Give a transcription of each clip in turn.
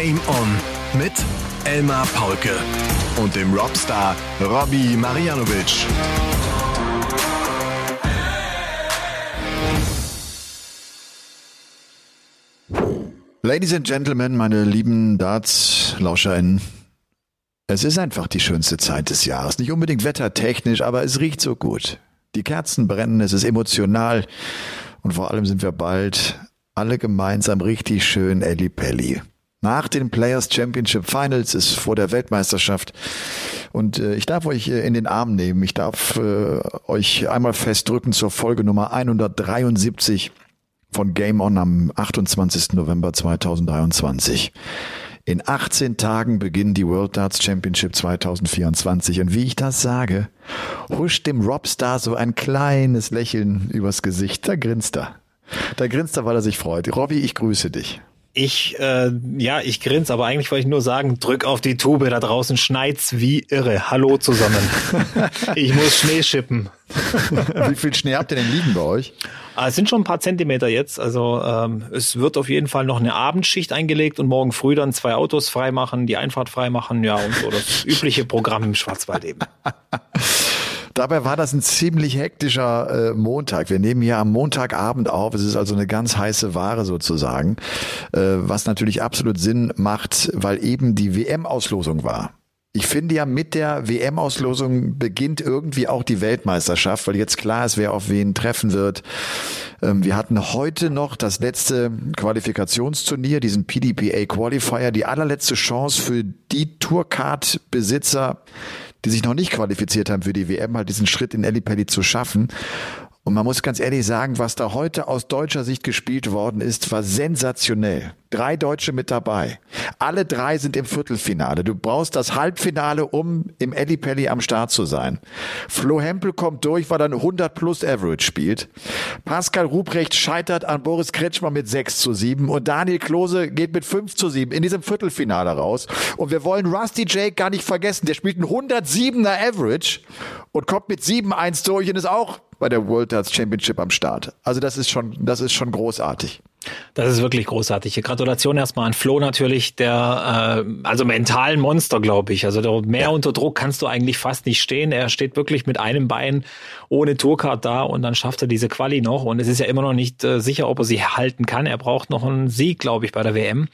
Game On mit Elmar Paulke und dem Robstar Robbie Marianovic. Ladies and Gentlemen, meine lieben Darts-LauscherInnen, es ist einfach die schönste Zeit des Jahres. Nicht unbedingt wettertechnisch, aber es riecht so gut. Die Kerzen brennen, es ist emotional und vor allem sind wir bald alle gemeinsam richtig schön Elli Pelli. Nach den Players Championship Finals ist vor der Weltmeisterschaft und äh, ich darf euch äh, in den Arm nehmen. Ich darf äh, euch einmal festdrücken zur Folge Nummer 173 von Game On am 28. November 2023. In 18 Tagen beginnen die World Darts Championship 2024 und wie ich das sage, huscht dem Robstar so ein kleines Lächeln übers Gesicht. Da grinst er. Da grinst er, weil er sich freut. Robby, ich grüße dich. Ich, äh, ja, ich grinse, aber eigentlich wollte ich nur sagen, drück auf die Tube, da draußen schneit's wie irre. Hallo zusammen. ich muss Schnee schippen. wie viel Schnee habt ihr denn liegen bei euch? Ah, es sind schon ein paar Zentimeter jetzt. Also ähm, es wird auf jeden Fall noch eine Abendschicht eingelegt und morgen früh dann zwei Autos freimachen, die Einfahrt freimachen, ja, und so das übliche Programm im Schwarzwald eben. Dabei war das ein ziemlich hektischer äh, Montag. Wir nehmen hier am Montagabend auf. Es ist also eine ganz heiße Ware sozusagen, äh, was natürlich absolut Sinn macht, weil eben die WM-Auslosung war. Ich finde ja, mit der WM-Auslosung beginnt irgendwie auch die Weltmeisterschaft, weil jetzt klar ist, wer auf wen treffen wird. Ähm, wir hatten heute noch das letzte Qualifikationsturnier, diesen PDPA Qualifier, die allerletzte Chance für die Tourcard-Besitzer, die sich noch nicht qualifiziert haben für die WM, halt diesen Schritt in Ellipelli zu schaffen. Und man muss ganz ehrlich sagen, was da heute aus deutscher Sicht gespielt worden ist, war sensationell. Drei Deutsche mit dabei. Alle drei sind im Viertelfinale. Du brauchst das Halbfinale, um im Ellipelli am Start zu sein. Flo Hempel kommt durch, weil er 100 plus Average spielt. Pascal Ruprecht scheitert an Boris Kretschmer mit 6 zu 7 und Daniel Klose geht mit 5 zu 7 in diesem Viertelfinale raus. Und wir wollen Rusty Jake gar nicht vergessen. Der spielt ein 107er Average und kommt mit 7-1 durch und ist auch bei der World Darts Championship am Start. Also das ist schon, das ist schon großartig. Das ist wirklich großartig. Gratulation erstmal an Flo natürlich, der äh, also mentalen Monster, glaube ich. Also mehr ja. unter Druck kannst du eigentlich fast nicht stehen. Er steht wirklich mit einem Bein ohne Tourcard da und dann schafft er diese Quali noch. Und es ist ja immer noch nicht äh, sicher, ob er sie halten kann. Er braucht noch einen Sieg, glaube ich, bei der WM,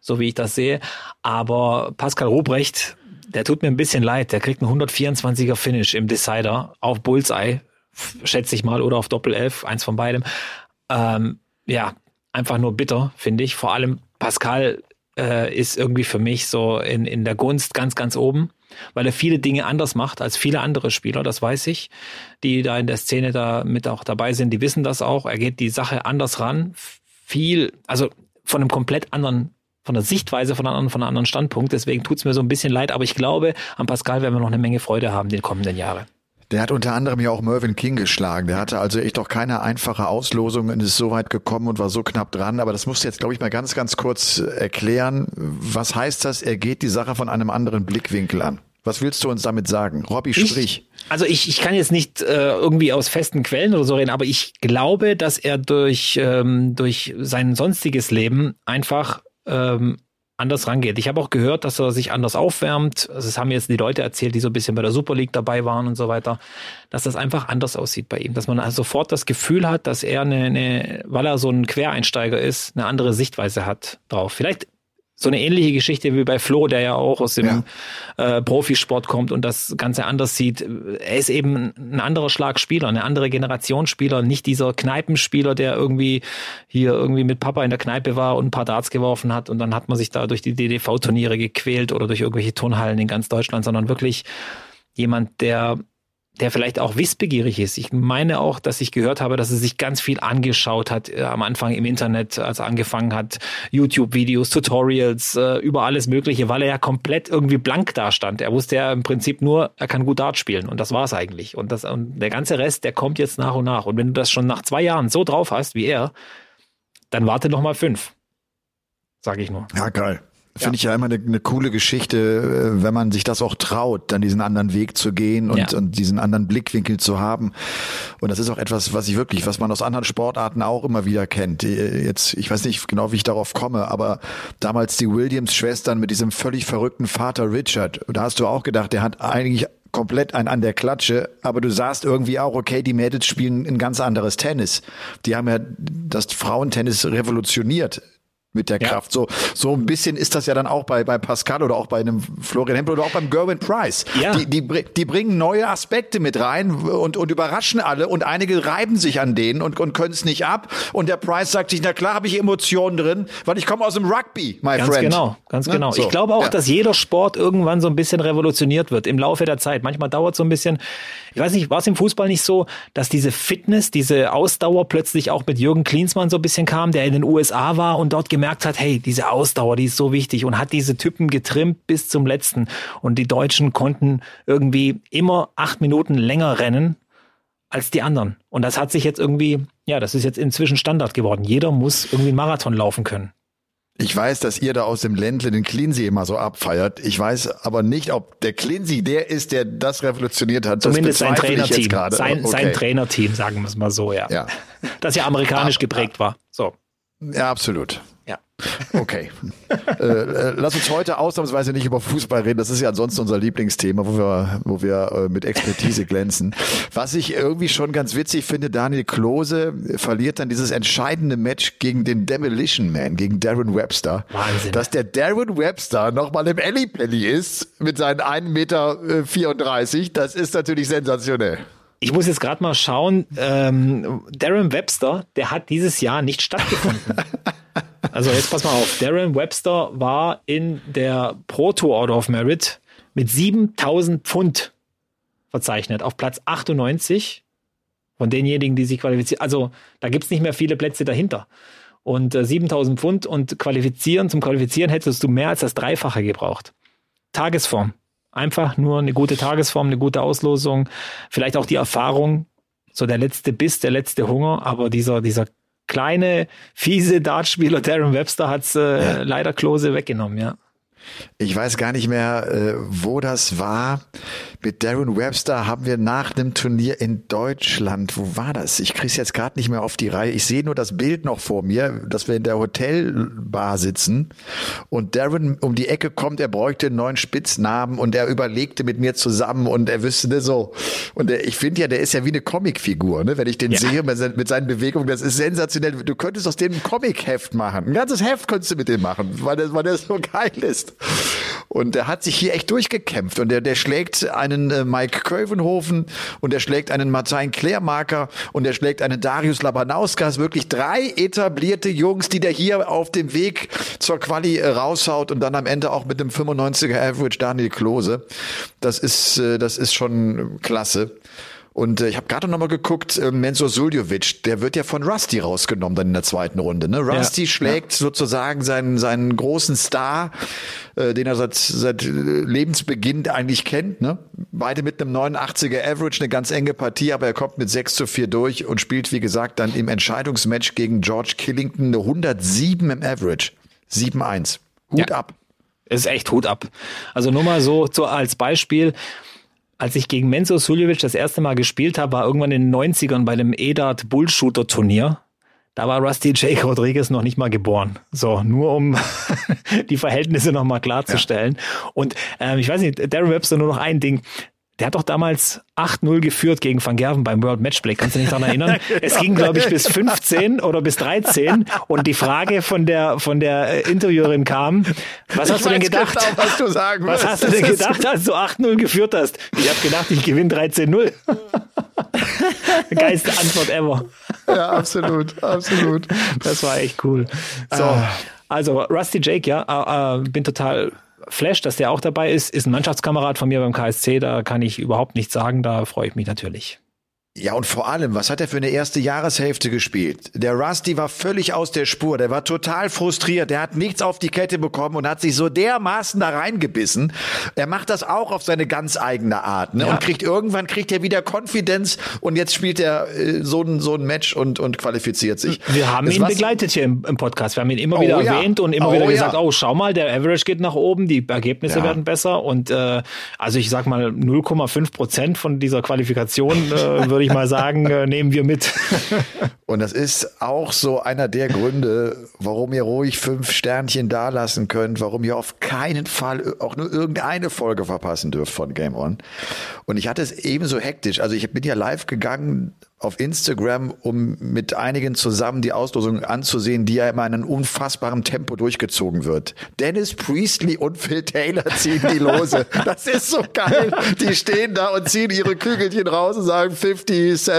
so wie ich das sehe. Aber Pascal Ruprecht, der tut mir ein bisschen leid. Der kriegt einen 124er Finish im Decider auf Bullseye schätze ich mal, oder auf Doppel F, eins von beidem. Ähm, ja, einfach nur bitter, finde ich. Vor allem Pascal äh, ist irgendwie für mich so in, in der Gunst ganz, ganz oben, weil er viele Dinge anders macht als viele andere Spieler, das weiß ich, die da in der Szene da mit auch dabei sind, die wissen das auch. Er geht die Sache anders ran, viel, also von einem komplett anderen von der Sichtweise von einem, von einem anderen Standpunkt. Deswegen tut's mir so ein bisschen leid, aber ich glaube, an Pascal werden wir noch eine Menge Freude haben die kommenden Jahre. Der hat unter anderem ja auch Mervyn King geschlagen. Der hatte also echt auch keine einfache Auslosung und ist so weit gekommen und war so knapp dran. Aber das musst du jetzt, glaube ich, mal ganz, ganz kurz erklären. Was heißt das? Er geht die Sache von einem anderen Blickwinkel an. Was willst du uns damit sagen? Robby, sprich. Ich, also ich, ich kann jetzt nicht äh, irgendwie aus festen Quellen oder so reden, aber ich glaube, dass er durch, ähm, durch sein sonstiges Leben einfach ähm, anders rangeht. Ich habe auch gehört, dass er sich anders aufwärmt. Also es haben jetzt die Leute erzählt, die so ein bisschen bei der Super League dabei waren und so weiter, dass das einfach anders aussieht bei ihm. Dass man also sofort das Gefühl hat, dass er eine, eine weil er so ein Quereinsteiger ist, eine andere Sichtweise hat drauf. Vielleicht so eine ähnliche Geschichte wie bei Flo, der ja auch aus dem ja. äh, Profisport kommt und das Ganze anders sieht. Er ist eben ein anderer Schlagspieler, eine andere Generationsspieler, nicht dieser Kneipenspieler, der irgendwie hier irgendwie mit Papa in der Kneipe war und ein paar Darts geworfen hat und dann hat man sich da durch die DDV-Turniere gequält oder durch irgendwelche Turnhallen in ganz Deutschland, sondern wirklich jemand, der der vielleicht auch wissbegierig ist. Ich meine auch, dass ich gehört habe, dass er sich ganz viel angeschaut hat äh, am Anfang im Internet, als er angefangen hat, YouTube-Videos, Tutorials, äh, über alles Mögliche, weil er ja komplett irgendwie blank dastand. Er wusste ja im Prinzip nur, er kann gut Dart spielen und das war's eigentlich. Und, das, und der ganze Rest, der kommt jetzt nach und nach. Und wenn du das schon nach zwei Jahren so drauf hast wie er, dann warte noch mal fünf. Sag ich nur. Ja, geil. Finde ja. ich ja immer eine, eine, coole Geschichte, äh, wenn man sich das auch traut, dann diesen anderen Weg zu gehen und, ja. und diesen anderen Blickwinkel zu haben. Und das ist auch etwas, was ich wirklich, was man aus anderen Sportarten auch immer wieder kennt. Äh, jetzt, ich weiß nicht genau, wie ich darauf komme, aber damals die Williams-Schwestern mit diesem völlig verrückten Vater Richard, da hast du auch gedacht, der hat eigentlich komplett ein an der Klatsche, aber du sahst irgendwie auch, okay, die Mädels spielen ein ganz anderes Tennis. Die haben ja das Frauentennis revolutioniert mit der ja. Kraft. So, so ein bisschen ist das ja dann auch bei, bei Pascal oder auch bei einem Florian Hempel oder auch beim Gerwin Price. Ja. Die, die, die bringen neue Aspekte mit rein und, und überraschen alle und einige reiben sich an denen und, und können es nicht ab. Und der Price sagt sich, na klar habe ich Emotionen drin, weil ich komme aus dem Rugby, my ganz friend. Genau, ganz ne? genau. So. Ich glaube auch, ja. dass jeder Sport irgendwann so ein bisschen revolutioniert wird im Laufe der Zeit. Manchmal dauert es so ein bisschen. Ich weiß nicht, war es im Fußball nicht so, dass diese Fitness, diese Ausdauer plötzlich auch mit Jürgen Klinsmann so ein bisschen kam, der in den USA war und dort gemerkt hat, hey, diese Ausdauer, die ist so wichtig und hat diese Typen getrimmt bis zum letzten. Und die Deutschen konnten irgendwie immer acht Minuten länger rennen als die anderen. Und das hat sich jetzt irgendwie, ja, das ist jetzt inzwischen Standard geworden. Jeder muss irgendwie einen Marathon laufen können. Ich weiß, dass ihr da aus dem Ländle den Cleansey immer so abfeiert. Ich weiß aber nicht, ob der Cleansey der ist, der das revolutioniert hat. Zumindest sein Trainerteam. Sein, okay. sein Trainerteam, sagen wir es mal so, ja. ja. Das ja amerikanisch ah, geprägt war. So. Ja, absolut. Ja. Okay. äh, äh, lass uns heute ausnahmsweise nicht über Fußball reden. Das ist ja ansonsten unser Lieblingsthema, wo wir, wo wir äh, mit Expertise glänzen. Was ich irgendwie schon ganz witzig finde, Daniel Klose verliert dann dieses entscheidende Match gegen den Demolition Man, gegen Darren Webster. Wahnsinn. Dass der Darren Webster nochmal im Ellipelli ist mit seinen 1,34 Meter, das ist natürlich sensationell. Ich muss jetzt gerade mal schauen. Ähm, Darren Webster, der hat dieses Jahr nicht stattgefunden. Also jetzt pass mal auf. Darren Webster war in der Pro Tour Order of Merit mit 7000 Pfund verzeichnet, auf Platz 98 von denjenigen, die sich qualifizieren. Also da gibt's nicht mehr viele Plätze dahinter. Und äh, 7000 Pfund und qualifizieren, zum Qualifizieren hättest du mehr als das Dreifache gebraucht. Tagesform. Einfach nur eine gute Tagesform, eine gute Auslosung, vielleicht auch die Erfahrung, so der letzte Biss, der letzte Hunger, aber dieser, dieser kleine, fiese Dartspieler Darren Webster hat's äh, ja. leider Klose weggenommen, ja. Ich weiß gar nicht mehr, äh, wo das war. Mit Darren Webster haben wir nach einem Turnier in Deutschland, wo war das? Ich krieg's jetzt gerade nicht mehr auf die Reihe. Ich sehe nur das Bild noch vor mir, dass wir in der Hotelbar sitzen und Darren um die Ecke kommt, er bräuchte einen neuen Spitznamen und er überlegte mit mir zusammen und er wüsste ne, so. Und der, ich finde ja, der ist ja wie eine Comicfigur, ne? wenn ich den ja. sehe mit seinen Bewegungen, das ist sensationell. Du könntest aus dem ein Comic-Heft machen. Ein ganzes Heft könntest du mit dem machen, weil der, weil der so geil ist. Und der hat sich hier echt durchgekämpft und der, der schlägt einen äh, Mike Kövenhofen und der schlägt einen Martin Klärmarker und der schlägt einen Darius Labanauskas. Wirklich drei etablierte Jungs, die der hier auf dem Weg zur Quali äh, raushaut und dann am Ende auch mit dem 95er Average Daniel Klose. Das ist, äh, das ist schon klasse. Und äh, ich habe gerade noch mal geguckt, äh, Mensur Suljovic, der wird ja von Rusty rausgenommen dann in der zweiten Runde. Ne? Rusty ja, schlägt ja. sozusagen seinen, seinen großen Star, äh, den er seit, seit äh, Lebensbeginn eigentlich kennt. Ne? Beide mit einem 89er Average, eine ganz enge Partie, aber er kommt mit 6 zu 4 durch und spielt, wie gesagt, dann im Entscheidungsmatch gegen George Killington eine 107 im Average. 7-1. Hut ja. ab. Ist echt Hut ab. Also nur mal so, so als Beispiel als ich gegen Menzo Suljovic das erste Mal gespielt habe, war irgendwann in den 90ern bei dem EDAT Bullshooter Turnier. Da war Rusty Jake Rodriguez noch nicht mal geboren. So, nur um die Verhältnisse nochmal klarzustellen. Ja. Und ähm, ich weiß nicht, Darren Webster nur noch ein Ding. Der hat doch damals 8-0 geführt gegen Van Gerven beim World Matchplay. Kannst du dich daran erinnern? Es ging, glaube ich, bis 15 oder bis 13. Und die Frage von der, von der äh, Interviewerin kam, was hast ich du denn gedacht? Genau, was du sagen was hast du denn gedacht, als du 8-0 geführt hast? Ich habe gedacht, ich gewinne 13-0. Geilste Antwort ever. Ja, absolut, absolut. Das war echt cool. So, ah. also Rusty Jake, ja, äh, äh, bin total Flash, dass der auch dabei ist, ist ein Mannschaftskamerad von mir beim KSC. Da kann ich überhaupt nichts sagen. Da freue ich mich natürlich. Ja, und vor allem, was hat er für eine erste Jahreshälfte gespielt? Der Rusty war völlig aus der Spur, der war total frustriert, der hat nichts auf die Kette bekommen und hat sich so dermaßen da reingebissen. Er macht das auch auf seine ganz eigene Art ne? Ja. und kriegt irgendwann kriegt er wieder Konfidenz und jetzt spielt er äh, so ein so ein Match und und qualifiziert sich. Wir haben das ihn begleitet hier im, im, Podcast, wir haben ihn immer oh, wieder ja. erwähnt und immer oh, wieder gesagt, ja. oh, schau mal, der Average geht nach oben, die Ergebnisse werden besser und äh, also ich sag mal 0,5 Prozent von dieser Qualifikation äh, würde ich mal sagen, äh, nehmen wir mit. Und das ist auch so einer der Gründe, warum ihr ruhig fünf Sternchen dalassen könnt, warum ihr auf keinen Fall auch nur irgendeine Folge verpassen dürft von Game On. Und ich hatte es ebenso hektisch. Also ich bin ja live gegangen auf Instagram, um mit einigen zusammen die Auslosung anzusehen, die ja immer in einem unfassbaren Tempo durchgezogen wird. Dennis Priestley und Phil Taylor ziehen die Lose. Das ist so geil. Die stehen da und ziehen ihre Kügelchen raus und sagen 57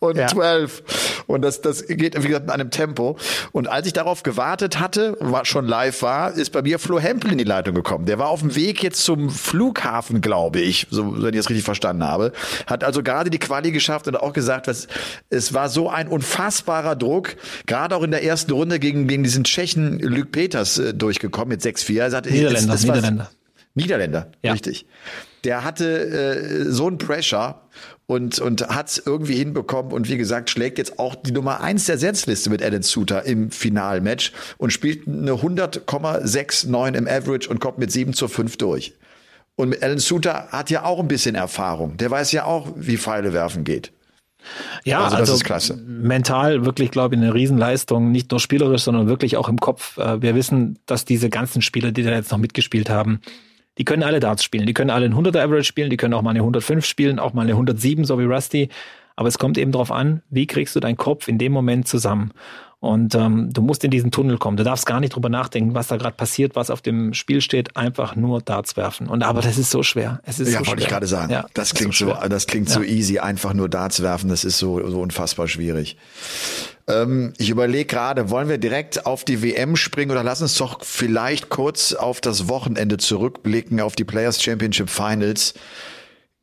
und ja. 12. Und das, das geht, wie gesagt, in einem Tempo. Und als ich darauf gewartet hatte, war schon live war, ist bei mir Flo Hempel in die Leitung gekommen. Der war auf dem Weg jetzt zum Flughafen, glaube ich, so, wenn ich das richtig verstanden habe. Hat also gerade die Quali geschafft und auch gesagt, das, es war so ein unfassbarer Druck, gerade auch in der ersten Runde gegen, gegen diesen Tschechen Luc Peters äh, durchgekommen mit 6-4. Er sagt, Niederländer, es, es Niederländer. Niederländer, ja. richtig. Der hatte äh, so einen Pressure und, und hat es irgendwie hinbekommen und wie gesagt, schlägt jetzt auch die Nummer eins der Setzliste mit Alan Suter im Finalmatch und spielt eine 100,69 im Average und kommt mit 7 zu 5 durch. Und Alan Suter hat ja auch ein bisschen Erfahrung. Der weiß ja auch, wie Pfeile werfen geht. Ja, also, das also ist klasse. mental wirklich, glaube ich, eine Riesenleistung, nicht nur spielerisch, sondern wirklich auch im Kopf. Äh, wir wissen, dass diese ganzen Spieler, die da jetzt noch mitgespielt haben, die können alle Darts spielen. Die können alle ein 100er Average spielen, die können auch mal eine 105 spielen, auch mal eine 107, so wie Rusty. Aber es kommt eben darauf an, wie kriegst du deinen Kopf in dem Moment zusammen. Und ähm, du musst in diesen Tunnel kommen. Du darfst gar nicht drüber nachdenken, was da gerade passiert, was auf dem Spiel steht. Einfach nur Darts werfen. Und aber das ist so schwer. Es ist ja, so wollte ich gerade sagen. Ja, das, klingt so, so, das klingt ja. so easy. Einfach nur Darts werfen. Das ist so so unfassbar schwierig. Ähm, ich überlege gerade, wollen wir direkt auf die WM springen oder lass uns doch vielleicht kurz auf das Wochenende zurückblicken, auf die Players Championship Finals.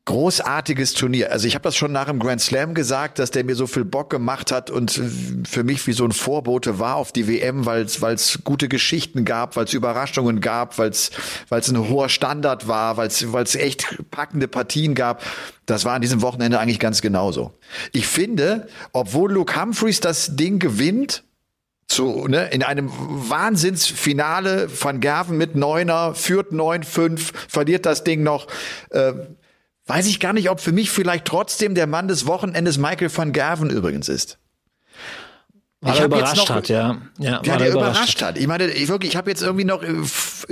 Großartiges Turnier. Also ich habe das schon nach dem Grand Slam gesagt, dass der mir so viel Bock gemacht hat und für mich wie so ein Vorbote war auf die WM, weil es gute Geschichten gab, weil es Überraschungen gab, weil es ein hoher Standard war, weil es echt packende Partien gab. Das war an diesem Wochenende eigentlich ganz genauso. Ich finde, obwohl Luke Humphreys das Ding gewinnt, zu, ne, in einem Wahnsinnsfinale von Gerven mit Neuner, führt 9-5, verliert das Ding noch. Äh, Weiß ich gar nicht, ob für mich vielleicht trotzdem der Mann des Wochenendes Michael van Gerven übrigens ist. Weil er überrascht noch, hat, ja. Ja, ja der überrascht, überrascht hat. Ich meine, ich wirklich, ich habe jetzt irgendwie noch äh,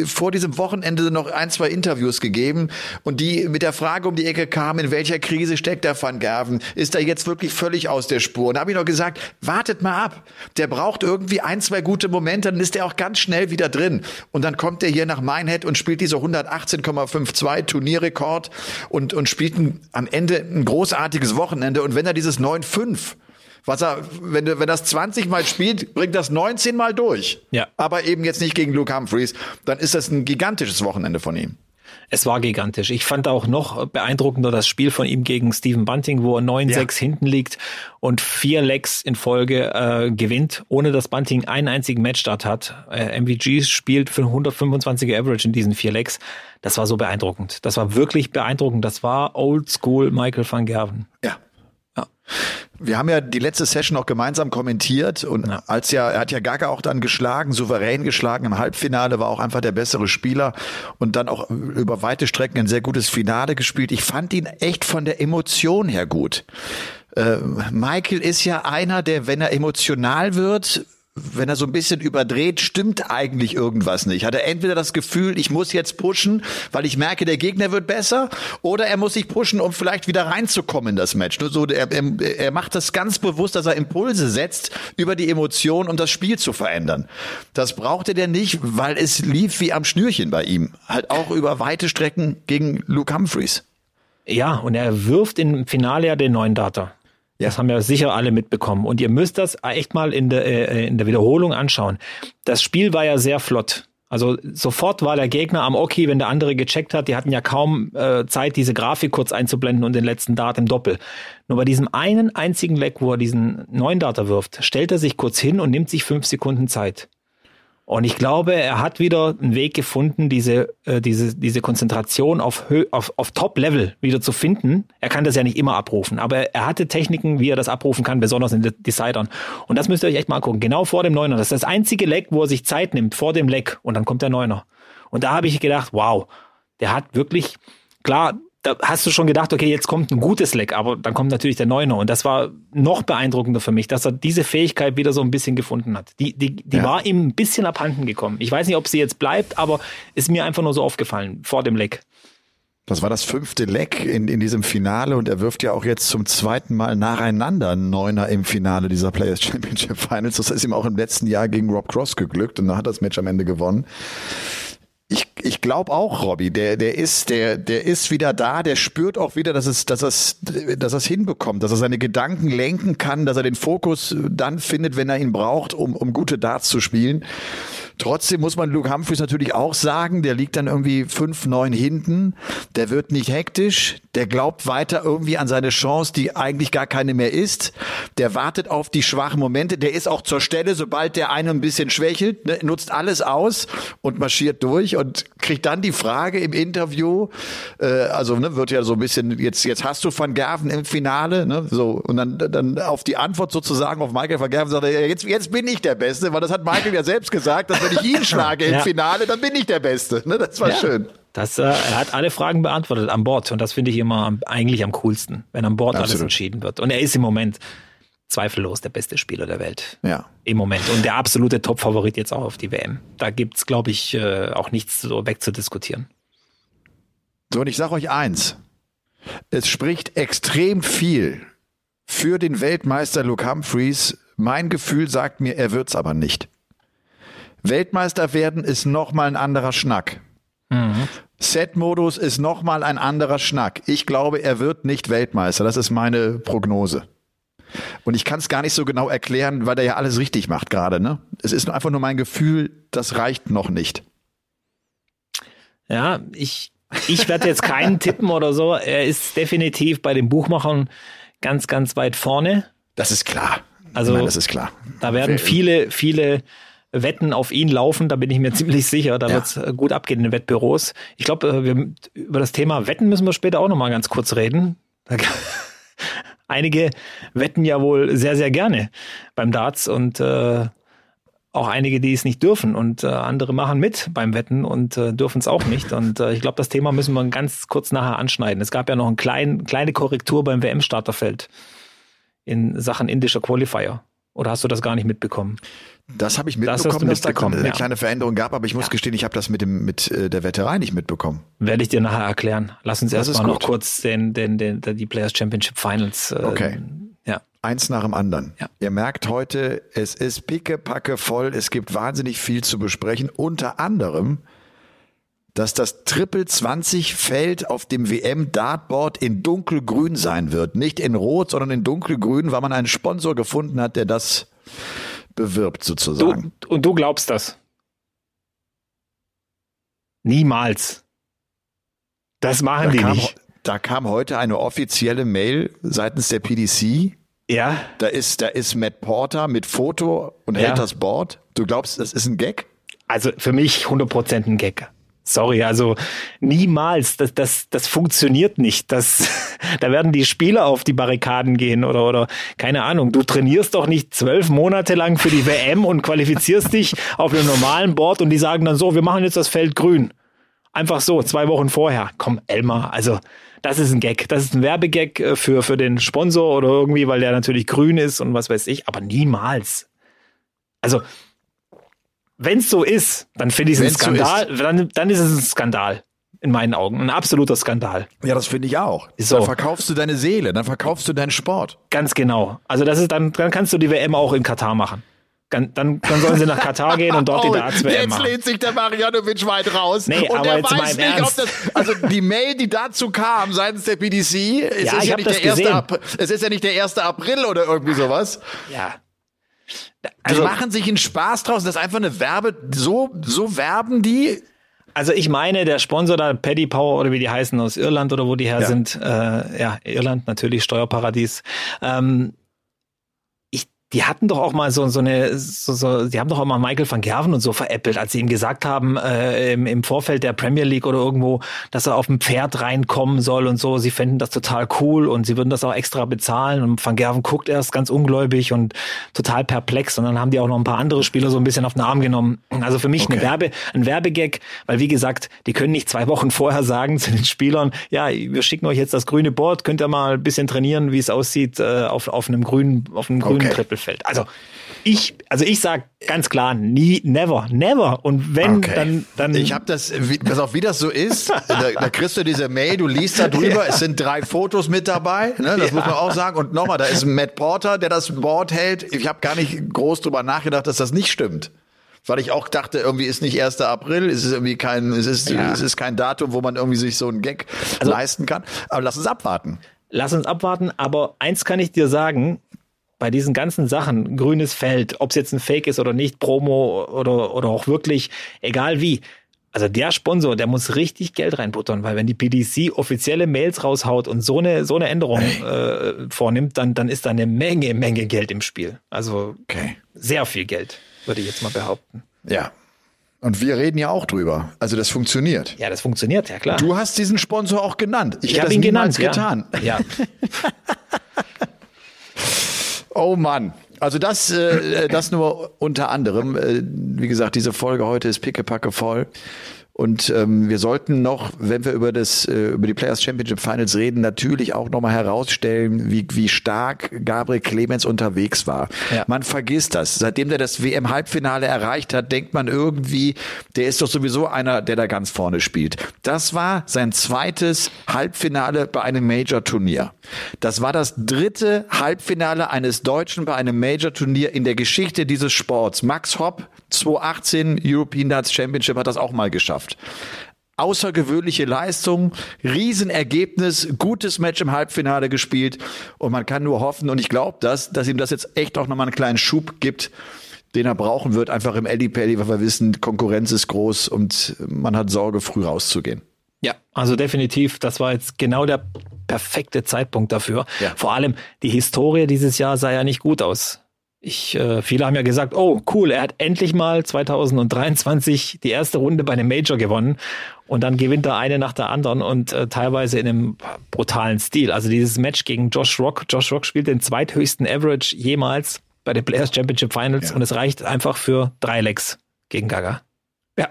vor diesem Wochenende noch ein, zwei Interviews gegeben und die mit der Frage um die Ecke kamen, in welcher Krise steckt der Van Gerven? Ist er jetzt wirklich völlig aus der Spur? Und da habe ich noch gesagt, wartet mal ab. Der braucht irgendwie ein, zwei gute Momente, dann ist er auch ganz schnell wieder drin. Und dann kommt er hier nach Minehead und spielt diese 118,52 Turnierrekord und, und spielt ein, am Ende ein großartiges Wochenende. Und wenn er dieses 9,5 was er, wenn, wenn das 20 Mal spielt, bringt das 19 Mal durch. Ja. Aber eben jetzt nicht gegen Luke Humphreys, dann ist das ein gigantisches Wochenende von ihm. Es war gigantisch. Ich fand auch noch beeindruckender das Spiel von ihm gegen Stephen Bunting, wo er 9-6 ja. hinten liegt und vier Legs in Folge äh, gewinnt, ohne dass Bunting einen einzigen Matchstart hat. Äh, MVG spielt für 125er Average in diesen vier Legs. Das war so beeindruckend. Das war wirklich beeindruckend. Das war Old School Michael van Gerven. Ja. Ja. Wir haben ja die letzte Session auch gemeinsam kommentiert und ja. als ja, er hat ja Gaga auch dann geschlagen, souverän geschlagen im Halbfinale, war auch einfach der bessere Spieler und dann auch über weite Strecken ein sehr gutes Finale gespielt. Ich fand ihn echt von der Emotion her gut. Äh, Michael ist ja einer, der, wenn er emotional wird, wenn er so ein bisschen überdreht, stimmt eigentlich irgendwas nicht. Hat er entweder das Gefühl, ich muss jetzt pushen, weil ich merke, der Gegner wird besser, oder er muss sich pushen, um vielleicht wieder reinzukommen in das Match. Nur so, er, er, macht das ganz bewusst, dass er Impulse setzt über die Emotion, um das Spiel zu verändern. Das brauchte der nicht, weil es lief wie am Schnürchen bei ihm. Halt auch über weite Strecken gegen Luke Humphreys. Ja, und er wirft im Finale ja den neuen Data. Ja. Das haben ja sicher alle mitbekommen. Und ihr müsst das echt mal in der, äh, in der Wiederholung anschauen. Das Spiel war ja sehr flott. Also sofort war der Gegner am Oki, wenn der andere gecheckt hat. Die hatten ja kaum äh, Zeit, diese Grafik kurz einzublenden und den letzten Dart im Doppel. Nur bei diesem einen einzigen Leck, wo er diesen neuen Darter wirft, stellt er sich kurz hin und nimmt sich fünf Sekunden Zeit. Und ich glaube, er hat wieder einen Weg gefunden, diese, äh, diese, diese Konzentration auf, Hö auf, auf Top-Level wieder zu finden. Er kann das ja nicht immer abrufen, aber er, hatte Techniken, wie er das abrufen kann, besonders in den Decidern. Und das müsst ihr euch echt mal angucken. Genau vor dem Neuner. Das ist das einzige Leck, wo er sich Zeit nimmt, vor dem Leck. Und dann kommt der Neuner. Und da habe ich gedacht, wow, der hat wirklich, klar, da hast du schon gedacht, okay, jetzt kommt ein gutes Leck, aber dann kommt natürlich der Neuner. Und das war noch beeindruckender für mich, dass er diese Fähigkeit wieder so ein bisschen gefunden hat. Die, die, die ja. war ihm ein bisschen abhanden gekommen. Ich weiß nicht, ob sie jetzt bleibt, aber ist mir einfach nur so aufgefallen vor dem Leck. Das war das fünfte Leck in, in diesem Finale und er wirft ja auch jetzt zum zweiten Mal nacheinander einen Neuner im Finale dieser Players Championship Finals. Das ist ihm auch im letzten Jahr gegen Rob Cross geglückt und da hat das Match am Ende gewonnen. Ich, ich glaube auch, Robby, der, der ist, der, der ist wieder da, der spürt auch wieder, dass es, dass es, dass es hinbekommt, dass er seine Gedanken lenken kann, dass er den Fokus dann findet, wenn er ihn braucht, um, um gute Darts zu spielen. Trotzdem muss man Luke Humphreys natürlich auch sagen, der liegt dann irgendwie fünf neun hinten. Der wird nicht hektisch. Der glaubt weiter irgendwie an seine Chance, die eigentlich gar keine mehr ist. Der wartet auf die schwachen Momente. Der ist auch zur Stelle, sobald der eine ein bisschen schwächelt, ne, nutzt alles aus und marschiert durch und kriegt dann die Frage im Interview, äh, also ne, wird ja so ein bisschen, jetzt, jetzt hast du Van Gerven im Finale, ne, so, und dann, dann auf die Antwort sozusagen auf Michael Van Gerven sagt er, jetzt, jetzt bin ich der Beste, weil das hat Michael ja selbst gesagt, dass wenn ich ihn schlage im ja. Finale, dann bin ich der Beste. Ne? Das war ja. schön. Das, äh, er hat alle Fragen beantwortet an Bord und das finde ich immer am, eigentlich am coolsten, wenn an Bord Absolut. alles entschieden wird. Und er ist im Moment zweifellos der beste Spieler der Welt. Ja. Im Moment. Und der absolute Top-Favorit jetzt auch auf die WM. Da gibt's, glaube ich, äh, auch nichts so wegzudiskutieren. So, und ich sage euch eins. Es spricht extrem viel für den Weltmeister Luke Humphreys. Mein Gefühl sagt mir, er wird's aber nicht. Weltmeister werden ist nochmal ein anderer Schnack. Mhm. Set-Modus ist nochmal ein anderer Schnack. Ich glaube, er wird nicht Weltmeister. Das ist meine Prognose. Und ich kann es gar nicht so genau erklären, weil er ja alles richtig macht gerade. Ne? Es ist einfach nur mein Gefühl, das reicht noch nicht. Ja, ich, ich werde jetzt keinen tippen oder so. Er ist definitiv bei den Buchmachern ganz, ganz weit vorne. Das ist klar. Also, meine, das ist klar. Da werden viele, viele Wetten auf ihn laufen, da bin ich mir ziemlich sicher. Da ja. wird es äh, gut abgehen in den Wettbüros. Ich glaube, äh, über das Thema Wetten müssen wir später auch nochmal ganz kurz reden. Einige wetten ja wohl sehr, sehr gerne beim Darts und äh, auch einige, die es nicht dürfen und äh, andere machen mit beim Wetten und äh, dürfen es auch nicht. Und äh, ich glaube, das Thema müssen wir ganz kurz nachher anschneiden. Es gab ja noch eine klein, kleine Korrektur beim WM-Starterfeld in Sachen indischer Qualifier. Oder hast du das gar nicht mitbekommen? Das habe ich mitbekommen, das dass da eine ja. kleine Veränderung gab, aber ich muss ja. gestehen, ich habe das mit dem mit äh, der Wetterei nicht mitbekommen. Werde ich dir nachher erklären. Lass uns erstmal noch kurz den, den, den, den, die Players Championship Finals. Äh, okay. Ja. Eins nach dem anderen. Ja. Ihr merkt heute, es ist pickepacke voll. Es gibt wahnsinnig viel zu besprechen. Unter anderem, dass das Triple 20 Feld auf dem WM Dartboard in dunkelgrün sein wird. Nicht in rot, sondern in dunkelgrün, weil man einen Sponsor gefunden hat, der das bewirbt sozusagen. Du, und du glaubst das? Niemals. Das machen da die kam, nicht. Da kam heute eine offizielle Mail seitens der PDC. Ja. Da ist, da ist Matt Porter mit Foto und ja. hält das Board. Du glaubst, das ist ein Gag? Also für mich 100% ein Gag. Sorry, also niemals, das, das, das funktioniert nicht. Das, da werden die Spieler auf die Barrikaden gehen oder, oder keine Ahnung. Du trainierst doch nicht zwölf Monate lang für die WM und qualifizierst dich auf einem normalen Board und die sagen dann so, wir machen jetzt das Feld grün. Einfach so, zwei Wochen vorher. Komm, Elmar, also das ist ein Gag. Das ist ein Werbegag äh, für, für den Sponsor oder irgendwie, weil der natürlich grün ist und was weiß ich, aber niemals. Also wenn es so ist, dann finde ich es ein Skandal. So dann, dann ist es ein Skandal. In meinen Augen. Ein absoluter Skandal. Ja, das finde ich auch. So. Dann verkaufst du deine Seele, dann verkaufst du deinen Sport. Ganz genau. Also das ist dann, dann kannst du die WM auch in Katar machen. Dann, dann, sollen sie nach Katar gehen und dort oh, die Darts-WM machen. Jetzt lehnt sich der Marianovic weit raus. Nee, und aber der jetzt weiß nicht, Ernst. ob das, also die Mail, die dazu kam seitens der PDC, es, ja, ist, ja nicht der 1. April, es ist ja nicht der 1. April oder irgendwie sowas. Ja. Also, die machen sich einen Spaß draus. Das ist einfach eine Werbe. So, so werben die. Also ich meine, der Sponsor da, Paddy Power oder wie die heißen aus Irland oder wo die her ja. sind, äh, ja, Irland natürlich, Steuerparadies. Ähm, die hatten doch auch mal so, so eine, so, so, die haben doch auch mal Michael van Gerven und so veräppelt, als sie ihm gesagt haben, äh, im, im Vorfeld der Premier League oder irgendwo, dass er auf dem Pferd reinkommen soll und so. Sie fänden das total cool und sie würden das auch extra bezahlen. Und van Gerven guckt erst ganz ungläubig und total perplex. Und dann haben die auch noch ein paar andere Spieler so ein bisschen auf den Arm genommen. Also für mich okay. eine Werbe, ein Werbegag, weil wie gesagt, die können nicht zwei Wochen vorher sagen zu den Spielern, ja, wir schicken euch jetzt das grüne Board, könnt ihr mal ein bisschen trainieren, wie es aussieht äh, auf, auf einem grünen, auf einem grünen okay. Triple Mittelfeld. Also ich, also ich sag ganz klar, nie, never, never. Und wenn, okay. dann, dann. Ich habe das, wie, pass auf, wie das so ist. Da, da kriegst du diese Mail, du liest da drüber. Ja. Es sind drei Fotos mit dabei. Ne, das ja. muss man auch sagen. Und nochmal, da ist ein Matt Porter, der das Board hält. Ich habe gar nicht groß drüber nachgedacht, dass das nicht stimmt weil ich auch dachte, irgendwie ist nicht 1. April, es ist irgendwie kein, es ist, ja. es ist kein Datum, wo man irgendwie sich so einen Gag also, leisten kann. Aber lass uns abwarten. Lass uns abwarten, aber eins kann ich dir sagen, bei diesen ganzen Sachen, grünes Feld, ob es jetzt ein Fake ist oder nicht, Promo oder, oder auch wirklich, egal wie, also der Sponsor, der muss richtig Geld reinbuttern, weil wenn die PDC offizielle Mails raushaut und so eine so eine Änderung äh, vornimmt, dann dann ist da eine Menge Menge Geld im Spiel. Also okay. sehr viel Geld, würde ich jetzt mal behaupten. Ja. Und wir reden ja auch drüber. Also das funktioniert. Ja, das funktioniert, ja klar. Du hast diesen Sponsor auch genannt. Ich, ich habe ihn genannt, getan. Ja. ja. Oh Mann. Also das, äh, das nur unter anderem. Äh, wie gesagt, diese Folge heute ist pickepacke voll. Und ähm, wir sollten noch, wenn wir über das äh, über die Players Championship Finals reden, natürlich auch nochmal herausstellen, wie wie stark Gabriel Clemens unterwegs war. Ja. Man vergisst das. Seitdem der das WM Halbfinale erreicht hat, denkt man irgendwie, der ist doch sowieso einer, der da ganz vorne spielt. Das war sein zweites Halbfinale bei einem Major Turnier. Das war das dritte Halbfinale eines Deutschen bei einem Major Turnier in der Geschichte dieses Sports. Max Hopp 2018 European Darts Championship hat das auch mal geschafft. Außergewöhnliche Leistung, Riesenergebnis, gutes Match im Halbfinale gespielt und man kann nur hoffen und ich glaube das, dass ihm das jetzt echt auch nochmal einen kleinen Schub gibt, den er brauchen wird, einfach im Eddie Paddy, weil wir wissen, Konkurrenz ist groß und man hat Sorge, früh rauszugehen. Ja, also definitiv, das war jetzt genau der perfekte Zeitpunkt dafür. Ja. Vor allem die Historie dieses Jahr sah ja nicht gut aus. Ich, äh, viele haben ja gesagt, oh cool, er hat endlich mal 2023 die erste Runde bei einem Major gewonnen und dann gewinnt er eine nach der anderen und äh, teilweise in einem brutalen Stil. Also dieses Match gegen Josh Rock. Josh Rock spielt den zweithöchsten Average jemals bei den Players Championship Finals ja. und es reicht einfach für drei Legs gegen Gaga. Ja.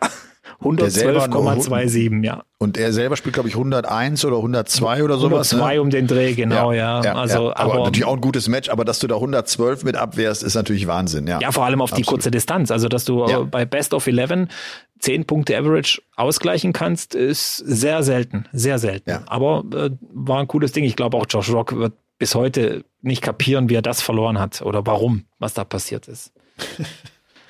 112,27, ja. Und er selber spielt, glaube ich, 101 oder 102 oder sowas. 102 ne? um den Dreh, genau, ja. ja. also, ja. Aber, aber, natürlich auch ein gutes Match, aber dass du da 112 mit abwehrst, ist natürlich Wahnsinn, ja. Ja, vor allem auf Absolut. die kurze Distanz. Also, dass du ja. bei Best of 11 10 Punkte Average ausgleichen kannst, ist sehr selten, sehr selten. Ja. Aber äh, war ein cooles Ding. Ich glaube auch Josh Rock wird bis heute nicht kapieren, wie er das verloren hat oder warum, was da passiert ist.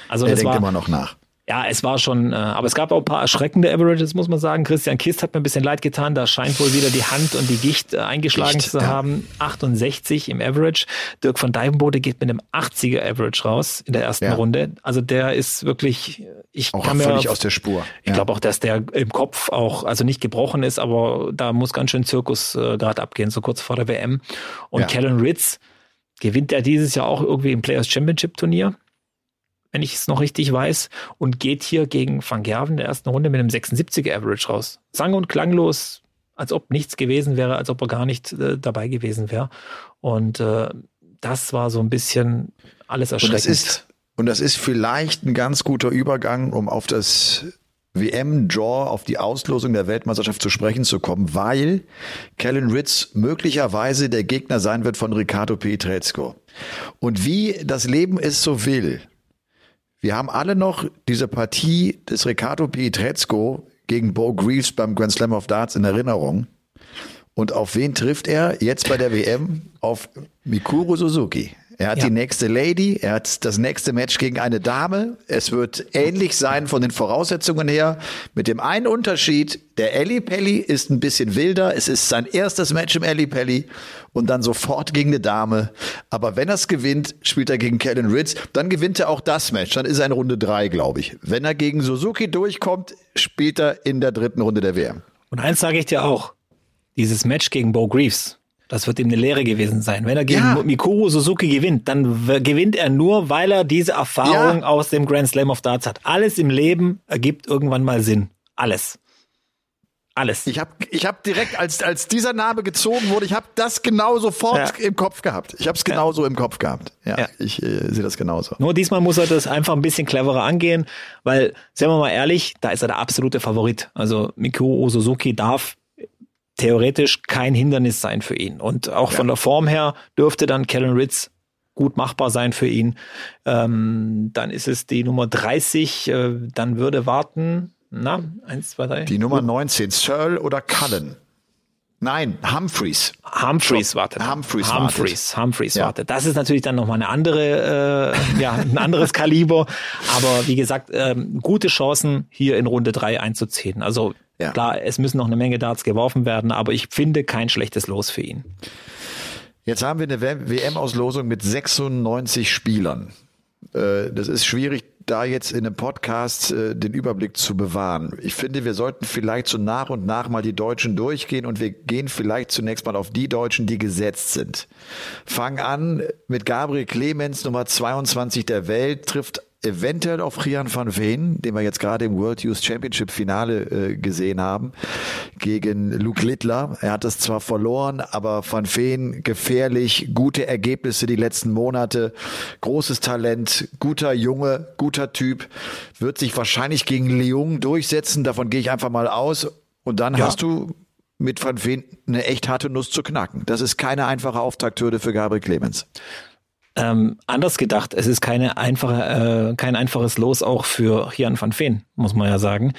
Also er denkt war, immer noch nach ja, es war schon, äh, aber es gab auch ein paar erschreckende Averages, muss man sagen. Christian Kist hat mir ein bisschen leid getan, da scheint wohl wieder die Hand und die Gicht äh, eingeschlagen Gicht, zu ja. haben. 68 im Average. Dirk von Dijvenbode geht mit einem 80er Average raus in der ersten ja. Runde. Also der ist wirklich, ich auch kann mir völlig aus der Spur. Ich ja. glaube auch, dass der im Kopf auch, also nicht gebrochen ist, aber da muss ganz schön Zirkus äh, gerade abgehen, so kurz vor der WM. Und ja. Kellen Ritz gewinnt er dieses Jahr auch irgendwie im Players Championship Turnier wenn ich es noch richtig weiß, und geht hier gegen Van Gerven in der ersten Runde mit einem 76er Average raus. Sang und klanglos, als ob nichts gewesen wäre, als ob er gar nicht äh, dabei gewesen wäre. Und äh, das war so ein bisschen alles erschreckend. Und das ist, und das ist vielleicht ein ganz guter Übergang, um auf das WM-Draw auf die Auslosung der Weltmeisterschaft zu sprechen zu kommen, weil Kellen Ritz möglicherweise der Gegner sein wird von Ricardo Pietrezco. Und wie das Leben es so will, wir haben alle noch diese Partie des Riccardo Pietrezco gegen Bo Greaves beim Grand Slam of Darts in Erinnerung. Und auf wen trifft er jetzt bei der WM? Auf Mikuru Suzuki. Er hat Ja. die nächste Lady, er hat das nächste Match gegen eine Dame. Es wird ähnlich sein von den Voraussetzungen her. Mit dem einen Unterschied, der Ellie Pelli ist ein bisschen wilder. Es ist sein erstes Match im Ellie Pelli und dann sofort gegen eine Dame. Aber wenn er es gewinnt, spielt er gegen Kellen Ritz. Dann gewinnt er auch das Match. Dann ist er in Runde drei, glaube ich. Wenn er gegen Suzuki durchkommt, spielt er in der dritten Runde der WM. Und eins sage ich dir auch, dieses Match gegen Bo Greaves, das wird ihm eine Lehre gewesen sein. Wenn er gegen Ja. Mikuru Suzuki gewinnt, dann gewinnt er nur, weil er diese Erfahrung Ja. aus dem Grand Slam of Darts hat. Alles im Leben ergibt irgendwann mal Sinn. Alles. Alles. Ich habe ich hab direkt, als, als dieser Name gezogen wurde, ich habe das genau sofort Ja. im Kopf gehabt. Ich habe es genauso im Kopf gehabt. Ja, Ja. ich äh, sehe das genauso. Nur diesmal muss er das einfach ein bisschen cleverer angehen, weil, sagen wir mal ehrlich, da ist er der absolute Favorit. Also Mikuru Suzuki darf theoretisch kein Hindernis sein für ihn. Und auch von der Form her dürfte dann Kellen Ritz gut machbar sein für ihn. Ähm, dann ist es die Nummer 30, äh, dann würde warten, na, eins, zwei, drei. Die Nummer 19, Searle oder Cullen? Nein, Humphreys. Humphreys wartet. Humphreys Humphreys, Humphreys Ja. wartet. Das ist natürlich dann nochmal eine andere, äh, ja, ein anderes Kaliber. Aber wie gesagt, ähm, gute Chancen, hier in Runde drei einzuziehen. Also Ja. klar, es müssen noch eine Menge Darts geworfen werden, aber ich finde kein schlechtes Los für ihn. Jetzt haben wir eine WM-Auslosung mit 96 Spielern. Äh, Das ist schwierig, da jetzt in einem Podcast äh, den Überblick zu bewahren. Ich finde, wir sollten vielleicht so nach und nach mal die Deutschen durchgehen und wir gehen vielleicht zunächst mal auf die Deutschen, die gesetzt sind. Fang an mit Gabriel Clemens, Nummer 22 der Welt, trifft eventuell auf Rian van Veen, den wir jetzt gerade im World Youth Championship Finale äh, gesehen haben, gegen Luke Littler. Er hat es zwar verloren, aber van Veen gefährlich, gute Ergebnisse die letzten Monate, großes Talent, guter Junge, guter Typ, wird sich wahrscheinlich gegen Leung durchsetzen, davon gehe ich einfach mal aus. Und dann Ja. hast du mit Van Veen eine echt harte Nuss zu knacken. Das ist keine einfache Auftakthürde für Gabriel Clemens. Ähm, anders gedacht, es ist keine einfache, äh, kein einfaches Los auch für Hian van Veen, muss man ja sagen.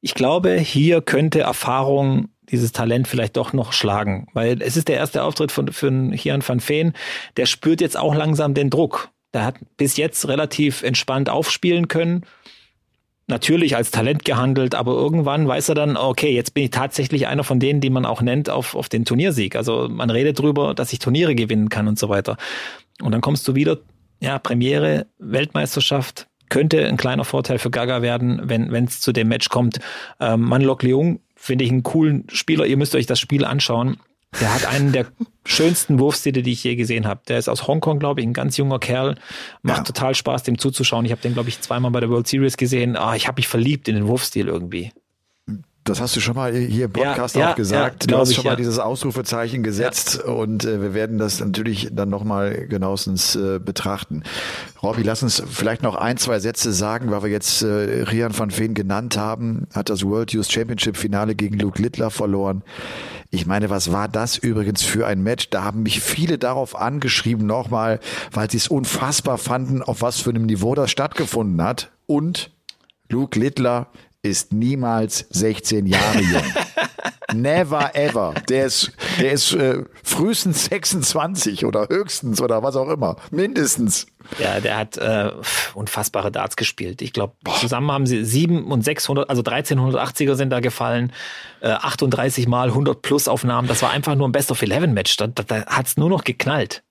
Ich glaube, hier könnte Erfahrung dieses Talent vielleicht doch noch schlagen, weil es ist der erste Auftritt von, für Hian van Veen, der spürt jetzt auch langsam den Druck. Der hat bis jetzt relativ entspannt aufspielen können, natürlich als Talent gehandelt, aber irgendwann weiß er dann, okay, jetzt bin ich tatsächlich einer von denen, die man auch nennt auf, auf den Turniersieg. Also man redet drüber, dass ich Turniere gewinnen kann und so weiter. Und dann kommst du wieder, ja, Premiere, Weltmeisterschaft, könnte ein kleiner Vorteil für Gaga werden, wenn es zu dem Match kommt. Ähm, Manlok Leung finde ich einen coolen Spieler. Ihr müsst euch das Spiel anschauen. Der hat einen der schönsten Wurfstile, die ich je gesehen habe. Der ist aus Hongkong, glaube ich, ein ganz junger Kerl. Macht Ja. total Spaß, dem zuzuschauen. Ich habe den, glaube ich, zweimal bei der World Series gesehen. Ah, ich habe mich verliebt in den Wurfstil irgendwie. Das hast du schon mal hier im Podcast Ja, ja, auch gesagt. ja, du hast ich, schon mal ja. dieses Ausrufezeichen gesetzt und äh, wir werden das natürlich dann nochmal genauestens äh, betrachten. Robby, lass uns vielleicht noch ein, zwei Sätze sagen, weil wir jetzt äh, Rian van Veen genannt haben, hat das World Youth Championship Finale gegen Luke Littler verloren. Ich meine, was war das übrigens für ein Match? Da haben mich viele darauf angeschrieben nochmal, weil sie es unfassbar fanden, auf was für einem Niveau das stattgefunden hat. Und Luke Littler ist niemals 16 Jahre jung. Never ever. Der ist, der ist äh, frühestens 26 oder höchstens oder was auch immer. Mindestens. Ja, der hat äh, unfassbare Darts gespielt. Ich glaube, zusammen haben sie sieben und 600, also 1380er sind da gefallen, äh, 38 mal 100 plus Aufnahmen. Das war einfach nur ein Best of 11 Match. Da, da, da hat's nur noch geknallt.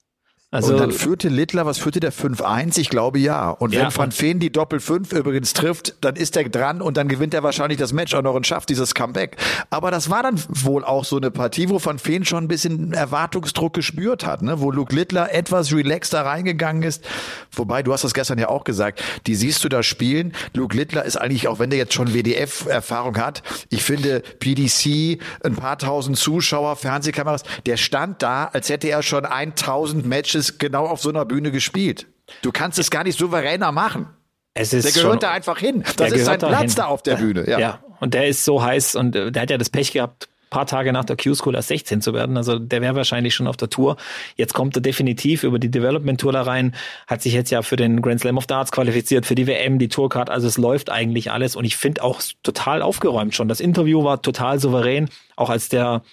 Also und dann führte Littler, was führte der 5-1? Ich glaube ja. Und Ja, wenn Van und- Veen die Doppel 5 übrigens trifft, dann ist er dran und dann gewinnt er wahrscheinlich das Match auch noch und schafft dieses Comeback. Aber das war dann wohl auch so eine Partie, wo Van Veen schon ein bisschen Erwartungsdruck gespürt hat, ne? wo Luke Littler etwas relaxter reingegangen ist. Wobei, du hast das gestern ja auch gesagt, die siehst du da spielen. Luke Littler ist eigentlich, auch wenn der jetzt schon WDF-Erfahrung hat, ich finde PDC, ein paar tausend Zuschauer, Fernsehkameras, der stand da, als hätte er schon 1000 Matches genau auf so einer Bühne gespielt. Du kannst es gar nicht souveräner machen. es ist Der schon, gehört da einfach hin. Das ist sein Platz da auf der Bühne. Ja. Ja. und der ist so heiß und äh, der hat ja das Pech gehabt, paar Tage nach der Q-School erst 16 zu werden. Also der wäre wahrscheinlich schon auf der Tour. Jetzt kommt er definitiv über die Development Tour da rein, hat sich jetzt ja für den Grand Slam of Darts qualifiziert, für die WM, die Tourcard. Also es läuft eigentlich alles und ich finde auch total aufgeräumt schon. Das Interview war total souverän, auch als der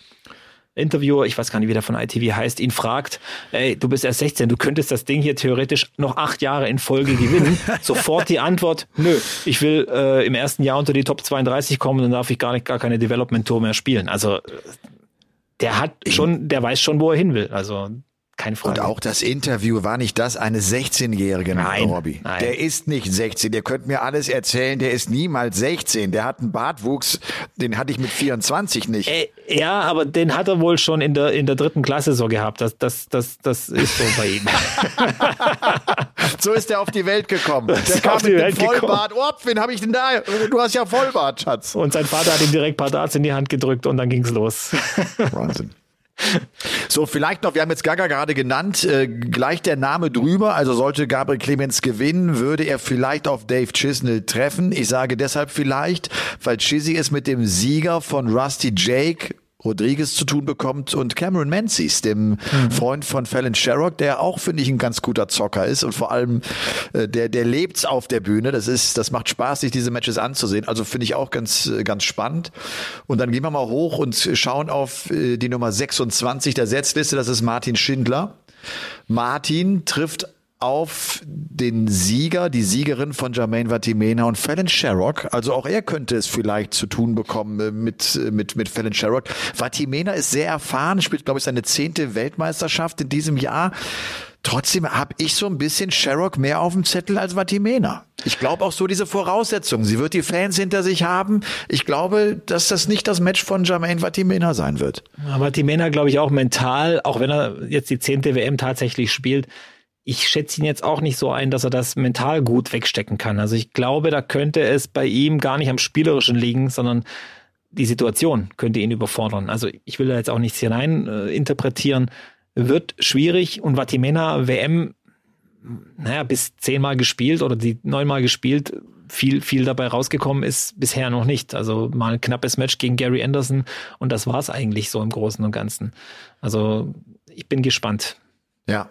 Interviewer, ich weiß gar nicht, wie der von ITV heißt, ihn fragt, ey, du bist erst 16, du könntest das Ding hier theoretisch noch acht Jahre in Folge gewinnen. Sofort die Antwort, nö, ich will äh, im ersten Jahr unter die Top 32 kommen, dann darf ich gar nicht gar keine Development Tour mehr spielen. Also der hat schon, der weiß schon, wo er hin will. Also keine Frage. Und auch das Interview war nicht das eines 16-Jährigen, nein, Robby. Nein. Der ist nicht 16. Ihr könnt mir alles erzählen. Der ist niemals 16. Der hat einen Bartwuchs, den hatte ich mit 24 nicht. Äh, ja, aber den hat er wohl schon in der, in der dritten Klasse so gehabt. Das, das, das, das ist so bei ihm. so ist er auf die Welt gekommen. Der ist kam mit dem Welt Vollbart. Oh, wen habe ich denn da? Du hast ja Vollbart, Schatz. Und sein Vater hat ihm direkt ein paar Darts in die Hand gedrückt und dann ging's los. Wahnsinn. So, vielleicht noch, wir haben jetzt Gaga gerade genannt, äh, gleich der Name drüber, also sollte Gabriel Clemens gewinnen, würde er vielleicht auf Dave Chisnell treffen. Ich sage deshalb vielleicht, weil Chizzy es mit dem Sieger von Rusty Jake Rodriguez zu tun bekommt und Cameron Menzies, dem mhm. Freund von Fallon Sherrock, der auch, finde ich, ein ganz guter Zocker ist und vor allem äh, der, der lebt's auf der Bühne. Das ist, das macht Spaß, sich diese Matches anzusehen. Also finde ich auch ganz, äh, ganz spannend. Und dann gehen wir mal hoch und schauen auf äh, die Nummer 26 der Setzliste. Das ist Martin Schindler. Martin trifft auf den Sieger, die Siegerin von Jermaine Vatimena und Fallon Sherrock. Also auch er könnte es vielleicht zu tun bekommen äh, mit, äh, mit, mit Fallon Sherrock. Vatimena ist sehr erfahren, spielt, glaube ich, seine zehnte Weltmeisterschaft in diesem Jahr. Trotzdem habe ich so ein bisschen Sherrock mehr auf dem Zettel als Vatimena. Ich glaube auch so diese Voraussetzungen. Sie wird die Fans hinter sich haben. Ich glaube, dass das nicht das Match von Jermaine Vatimena sein wird. Vatimena, glaube ich, auch mental, auch wenn er jetzt die zehnte WM tatsächlich spielt, ich schätze ihn jetzt auch nicht so ein, dass er das mental gut wegstecken kann. Also ich glaube, da könnte es bei ihm gar nicht am Spielerischen liegen, sondern die Situation könnte ihn überfordern. Also ich will da jetzt auch nichts hinein äh, interpretieren. Wird schwierig und Vatimena WM, naja, bis zehnmal gespielt oder die neunmal gespielt, viel, viel dabei rausgekommen ist bisher noch nicht. Also mal ein knappes Match gegen Gary Anderson und das war es eigentlich so im Großen und Ganzen. Also ich bin gespannt. Ja,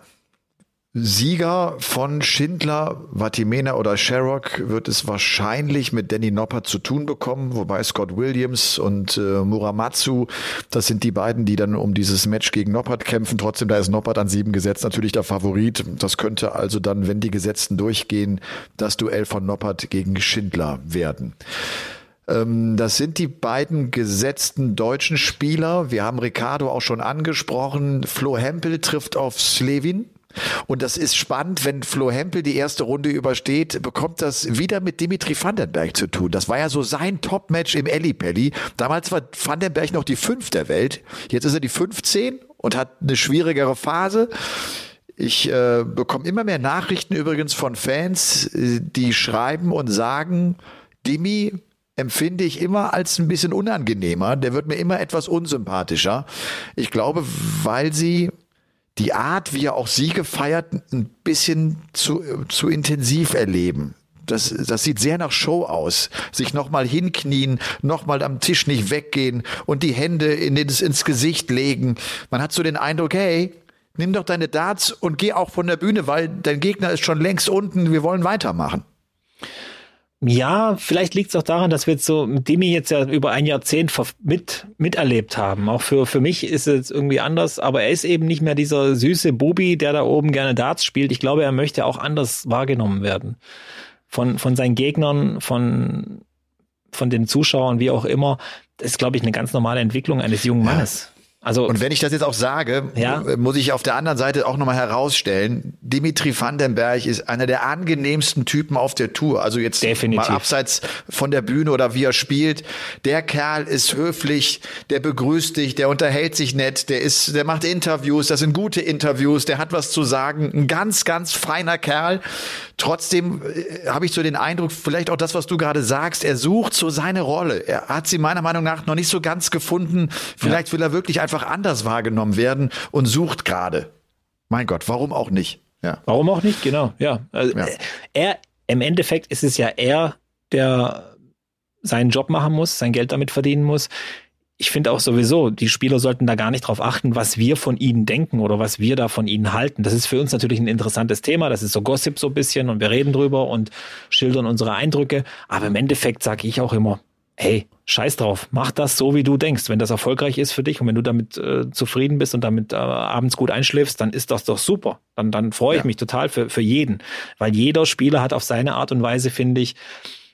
Sieger von Schindler, Vatimena oder Sherrock wird es wahrscheinlich mit Danny Noppert zu tun bekommen, wobei Scott Williams und äh, Muramatsu, das sind die beiden, die dann um dieses Match gegen Noppert kämpfen. Trotzdem, da ist Noppert an sieben gesetzt natürlich der Favorit. Das könnte also dann, wenn die Gesetzten durchgehen, das Duell von Noppert gegen Schindler werden. Ähm, das sind die beiden gesetzten deutschen Spieler. Wir haben Ricardo auch schon angesprochen. Flo Hempel trifft auf Slevin. Und das ist spannend, wenn Flo Hempel die erste Runde übersteht, bekommt das wieder mit Dimitri Vandenberg zu tun. Das war ja so sein Top-Match im Ellipelli. Damals war Vandenberg noch die fünf der Welt. Jetzt ist er die 15 und hat eine schwierigere Phase. Ich äh, bekomme immer mehr Nachrichten übrigens von Fans, äh, die schreiben und sagen, Dimi empfinde ich immer als ein bisschen unangenehmer. Der wird mir immer etwas unsympathischer. Ich glaube, weil sie die Art, wie er auch Siege feiert, ein bisschen zu, zu intensiv erleben. Das, das sieht sehr nach Show aus. Sich nochmal hinknien, nochmal am Tisch nicht weggehen und die Hände in, ins, ins Gesicht legen. Man hat so den Eindruck, hey, nimm doch deine Darts und geh auch von der Bühne, weil dein Gegner ist schon längst unten, wir wollen weitermachen. Ja, vielleicht liegt es auch daran, dass wir jetzt so mit Demi jetzt ja über ein Jahrzehnt mit, miterlebt haben. Auch für, für mich ist es irgendwie anders, aber er ist eben nicht mehr dieser süße Bubi, der da oben gerne Darts spielt. Ich glaube, er möchte auch anders wahrgenommen werden. Von, von seinen Gegnern, von, von den Zuschauern, wie auch immer. Das ist, glaube ich, eine ganz normale Entwicklung eines jungen Mannes. Also, und wenn ich das jetzt auch sage, ja? muss ich auf der anderen Seite auch nochmal herausstellen, Dimitri Vandenberg ist einer der angenehmsten Typen auf der Tour. Also jetzt Definitiv. mal abseits von der Bühne oder wie er spielt. Der Kerl ist höflich, der begrüßt dich, der unterhält sich nett, der ist, der macht Interviews, das sind gute Interviews, der hat was zu sagen. Ein ganz, ganz feiner Kerl. Trotzdem äh, habe ich so den Eindruck, vielleicht auch das, was du gerade sagst, er sucht so seine Rolle. Er hat sie meiner Meinung nach noch nicht so ganz gefunden. Vielleicht ja. will er wirklich einfach anders wahrgenommen werden und sucht gerade. Mein Gott, warum auch nicht? Ja. Warum auch nicht? Genau, ja. Also ja. Er, im Endeffekt ist es ja er, der seinen Job machen muss, sein Geld damit verdienen muss. Ich finde auch sowieso, die Spieler sollten da gar nicht drauf achten, was wir von ihnen denken oder was wir da von ihnen halten. Das ist für uns natürlich ein interessantes Thema. Das ist so Gossip so ein bisschen und wir reden drüber und schildern unsere Eindrücke. Aber im Endeffekt sage ich auch immer, hey, scheiß drauf, mach das so, wie du denkst. Wenn das erfolgreich ist für dich und wenn du damit äh, zufrieden bist und damit äh, abends gut einschläfst, dann ist das doch super. Dann, dann freue ich ja. mich total für, für jeden. Weil jeder Spieler hat auf seine Art und Weise, finde ich,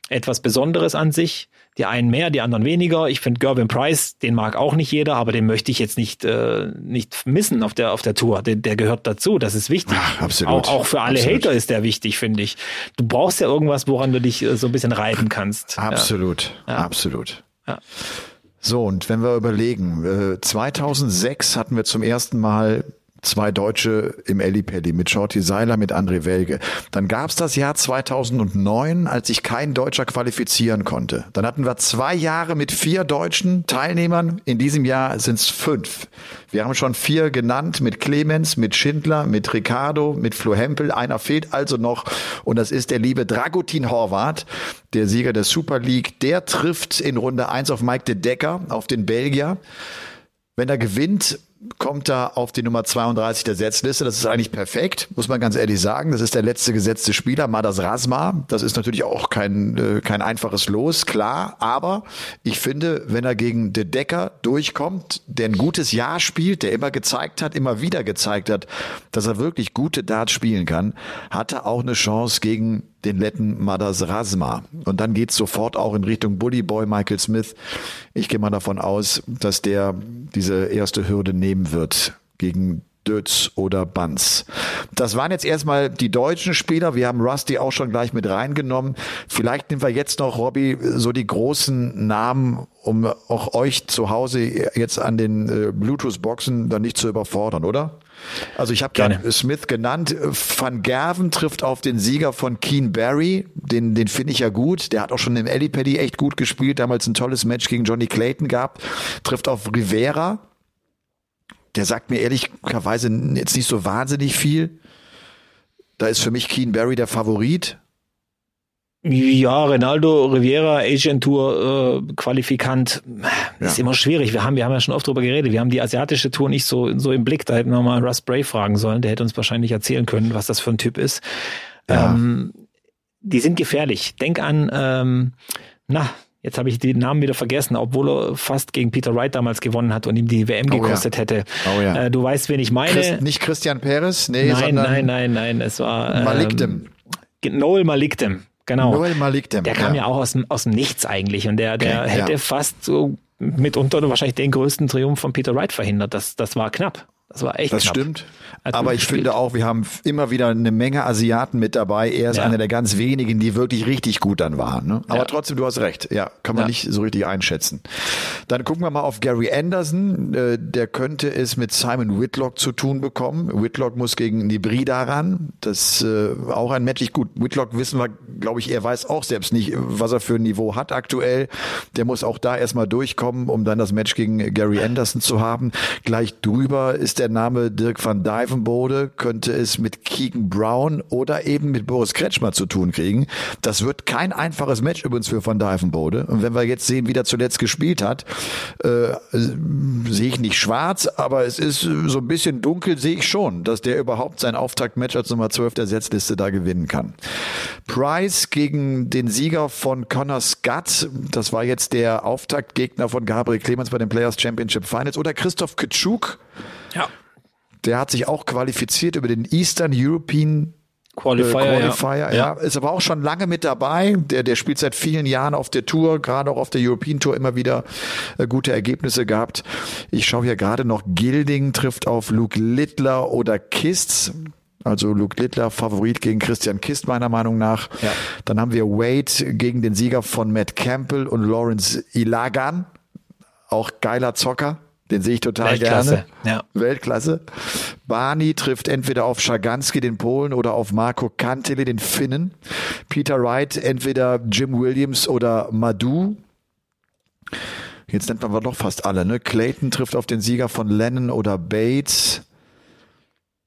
etwas Besonderes an sich. Die einen mehr, die anderen weniger. Ich finde Gervin Price, den mag auch nicht jeder, aber den möchte ich jetzt nicht, äh, nicht missen auf der, auf der Tour. Der, der gehört dazu. Das ist wichtig. Ach, absolut. Auch, auch für alle absolut. Hater ist der wichtig, finde ich. Du brauchst ja irgendwas, woran du dich äh, so ein bisschen reiten kannst. Absolut. Ja. Absolut. Ja. So, und wenn wir überlegen, 2006 äh, hatten wir zum ersten Mal zwei Deutsche im Ellipelli mit Shorty Seiler, mit André Welge. Dann gab's das Jahr 2009, als sich kein Deutscher qualifizieren konnte. Dann hatten wir zwei Jahre mit vier deutschen Teilnehmern. In diesem Jahr sind's fünf. Wir haben schon vier genannt mit Clemens, mit Schindler, mit Ricardo, mit Flo Hempel. Einer fehlt also noch und das ist der liebe Dragutin Horvath, der Sieger der Super League. Der trifft in Runde eins auf Mike de Decker, auf den Belgier. Wenn er gewinnt, kommt da auf die Nummer 32 der Setzliste. Das ist eigentlich perfekt, muss man ganz ehrlich sagen. Das ist der letzte gesetzte Spieler, Madas Rasma. Das ist natürlich auch kein, äh, kein einfaches Los, klar. Aber ich finde, wenn er gegen De Decker durchkommt, der ein gutes Jahr spielt, der immer gezeigt hat, immer wieder gezeigt hat, dass er wirklich gute Darts spielen kann, hat er auch eine Chance gegen den Letten Madas Rasma. Und dann geht's sofort auch in Richtung Bully Boy Michael Smith. Ich gehe mal davon aus, dass der diese erste Hürde nehmen wird gegen Dötz oder Banz. Das waren jetzt erstmal die deutschen Spieler. Wir haben Rusty auch schon gleich mit reingenommen. Vielleicht nehmen wir jetzt noch, Robby, so die großen Namen, um auch euch zu Hause jetzt an den äh, Bluetooth-Boxen dann nicht zu überfordern, oder? Also ich habe gerade Smith genannt. Van Gerven trifft auf den Sieger von Keen Barry. Den, den finde ich ja gut. Der hat auch schon im Paddy echt gut gespielt. Damals ein tolles Match gegen Johnny Clayton gehabt. Trifft auf Rivera. Der sagt mir ehrlicherweise jetzt nicht so wahnsinnig viel. Da ist für mich Keen Barry der Favorit. Ja, Ronaldo Riviera, Asian Tour äh, Qualifikant, ja. ist immer schwierig. Wir haben, wir haben ja schon oft drüber geredet. Wir haben die asiatische Tour nicht so, so im Blick. Da hätten wir mal Russ Bray fragen sollen. Der hätte uns wahrscheinlich erzählen können, was das für ein Typ ist. Ja. Ähm, die sind gefährlich. Denk an, ähm, na, jetzt habe ich den Namen wieder vergessen, obwohl er fast gegen Peter Wright damals gewonnen hat und ihm die WM gekostet oh ja. hätte. Oh ja. Äh, du weißt, wen ich meine. Christ, nicht Christian Perez, nee, nein, sondern nein, nein, nein, es war ähm, Malikdem. Noel Malikdem. Genau. Noel Malik, der, der kam ja. ja auch aus dem, aus dem Nichts eigentlich und der, der okay, hätte ja. fast so mitunter wahrscheinlich den größten Triumph von Peter Wright verhindert. Das, das war knapp. Das war echt Das knapp. stimmt. Aber ich gespielt. finde auch, wir haben immer wieder eine Menge Asiaten mit dabei. Er ist ja. einer der ganz wenigen, die wirklich richtig gut dann waren. Ne? Aber ja. trotzdem, du hast recht. Ja, kann man ja. nicht so richtig einschätzen. Dann gucken wir mal auf Gary Anderson. Äh, der könnte es mit Simon Whitlock zu tun bekommen. Whitlock muss gegen Nibrida ran. Das äh, auch ein Match. Gut, Whitlock wissen wir, glaube ich, er weiß auch selbst nicht, was er für ein Niveau hat aktuell. Der muss auch da erstmal durchkommen, um dann das Match gegen Gary Anderson zu haben. Gleich drüber ist der Name Dirk van Dijven Greifenbode könnte es mit Keegan Brown oder eben mit Boris Kretschmer zu tun kriegen. Das wird kein einfaches Match übrigens für Van Dijvenbode. Und wenn wir jetzt sehen, wie der zuletzt gespielt hat, äh, sehe ich nicht schwarz, aber es ist so ein bisschen dunkel, sehe ich schon, dass der überhaupt sein Auftaktmatch als Nummer 12 der Setzliste da gewinnen kann. Price gegen den Sieger von Connor Scott, das war jetzt der Auftaktgegner von Gabriel Clemens bei den Players Championship Finals oder Christoph Kitschuk. Ja. Der hat sich auch qualifiziert über den Eastern European Qualifier, äh, Qualifier ja. ja. Ist aber auch schon lange mit dabei. Der, der spielt seit vielen Jahren auf der Tour, gerade auch auf der European Tour immer wieder äh, gute Ergebnisse gehabt. Ich schaue hier gerade noch, Gilding trifft auf Luke Littler oder Kists. Also Luke Littler Favorit gegen Christian Kist meiner Meinung nach. Ja. Dann haben wir Wade gegen den Sieger von Matt Campbell und Lawrence Ilagan. Auch geiler Zocker. Den sehe ich total Weltklasse, gerne. Ja. Weltklasse. Barney trifft entweder auf Schaganski, den Polen, oder auf Marco Kantele, den Finnen. Peter Wright entweder Jim Williams oder Madu. Jetzt nennt man doch fast alle. Ne? Clayton trifft auf den Sieger von Lennon oder Bates.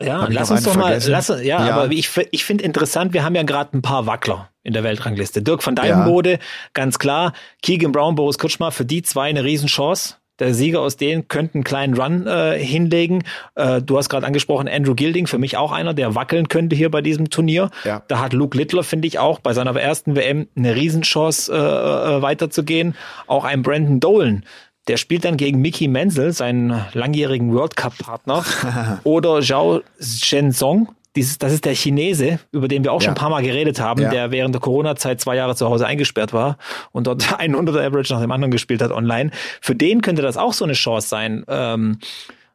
Ja, lass uns doch mal, lass, ja, ja, aber ich, ich finde interessant, wir haben ja gerade ein paar Wackler in der Weltrangliste. Dirk van Dijvenbode, ja. ganz klar. Keegan Brown, Boris Kutschmer, für die zwei eine Riesenchance Der Sieger aus denen könnte einen kleinen Run äh, hinlegen. Äh, du hast gerade angesprochen, Andrew Gilding, für mich auch einer, der wackeln könnte hier bei diesem Turnier. Ja. Da hat Luke Littler, finde ich, auch bei seiner ersten WM eine Riesenchance, äh, äh, weiterzugehen. Auch ein Brandon Dolan. Der spielt dann gegen Mickey Menzel, seinen langjährigen World Cup-Partner, oder Zhao Shenzong, dieses, das ist der Chinese, über den wir auch ja. schon ein paar Mal geredet haben, ja. der während der Corona-Zeit zwei Jahre zu Hause eingesperrt war und dort einen 100er Average nach dem anderen gespielt hat online. Für den könnte das auch so eine Chance sein, ähm,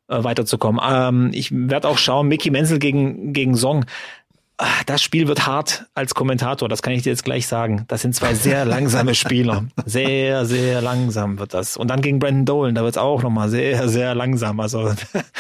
äh, weiterzukommen. Ähm, ich werde auch schauen, Mickey Menzel gegen, gegen Song. Ah, das Spiel wird hart als Kommentator, das kann ich dir jetzt gleich sagen. Das sind zwei sehr langsame Spieler. Sehr, sehr langsam wird das. Und dann gegen Brandon Dolan, da wird es auch nochmal sehr, sehr langsam. Also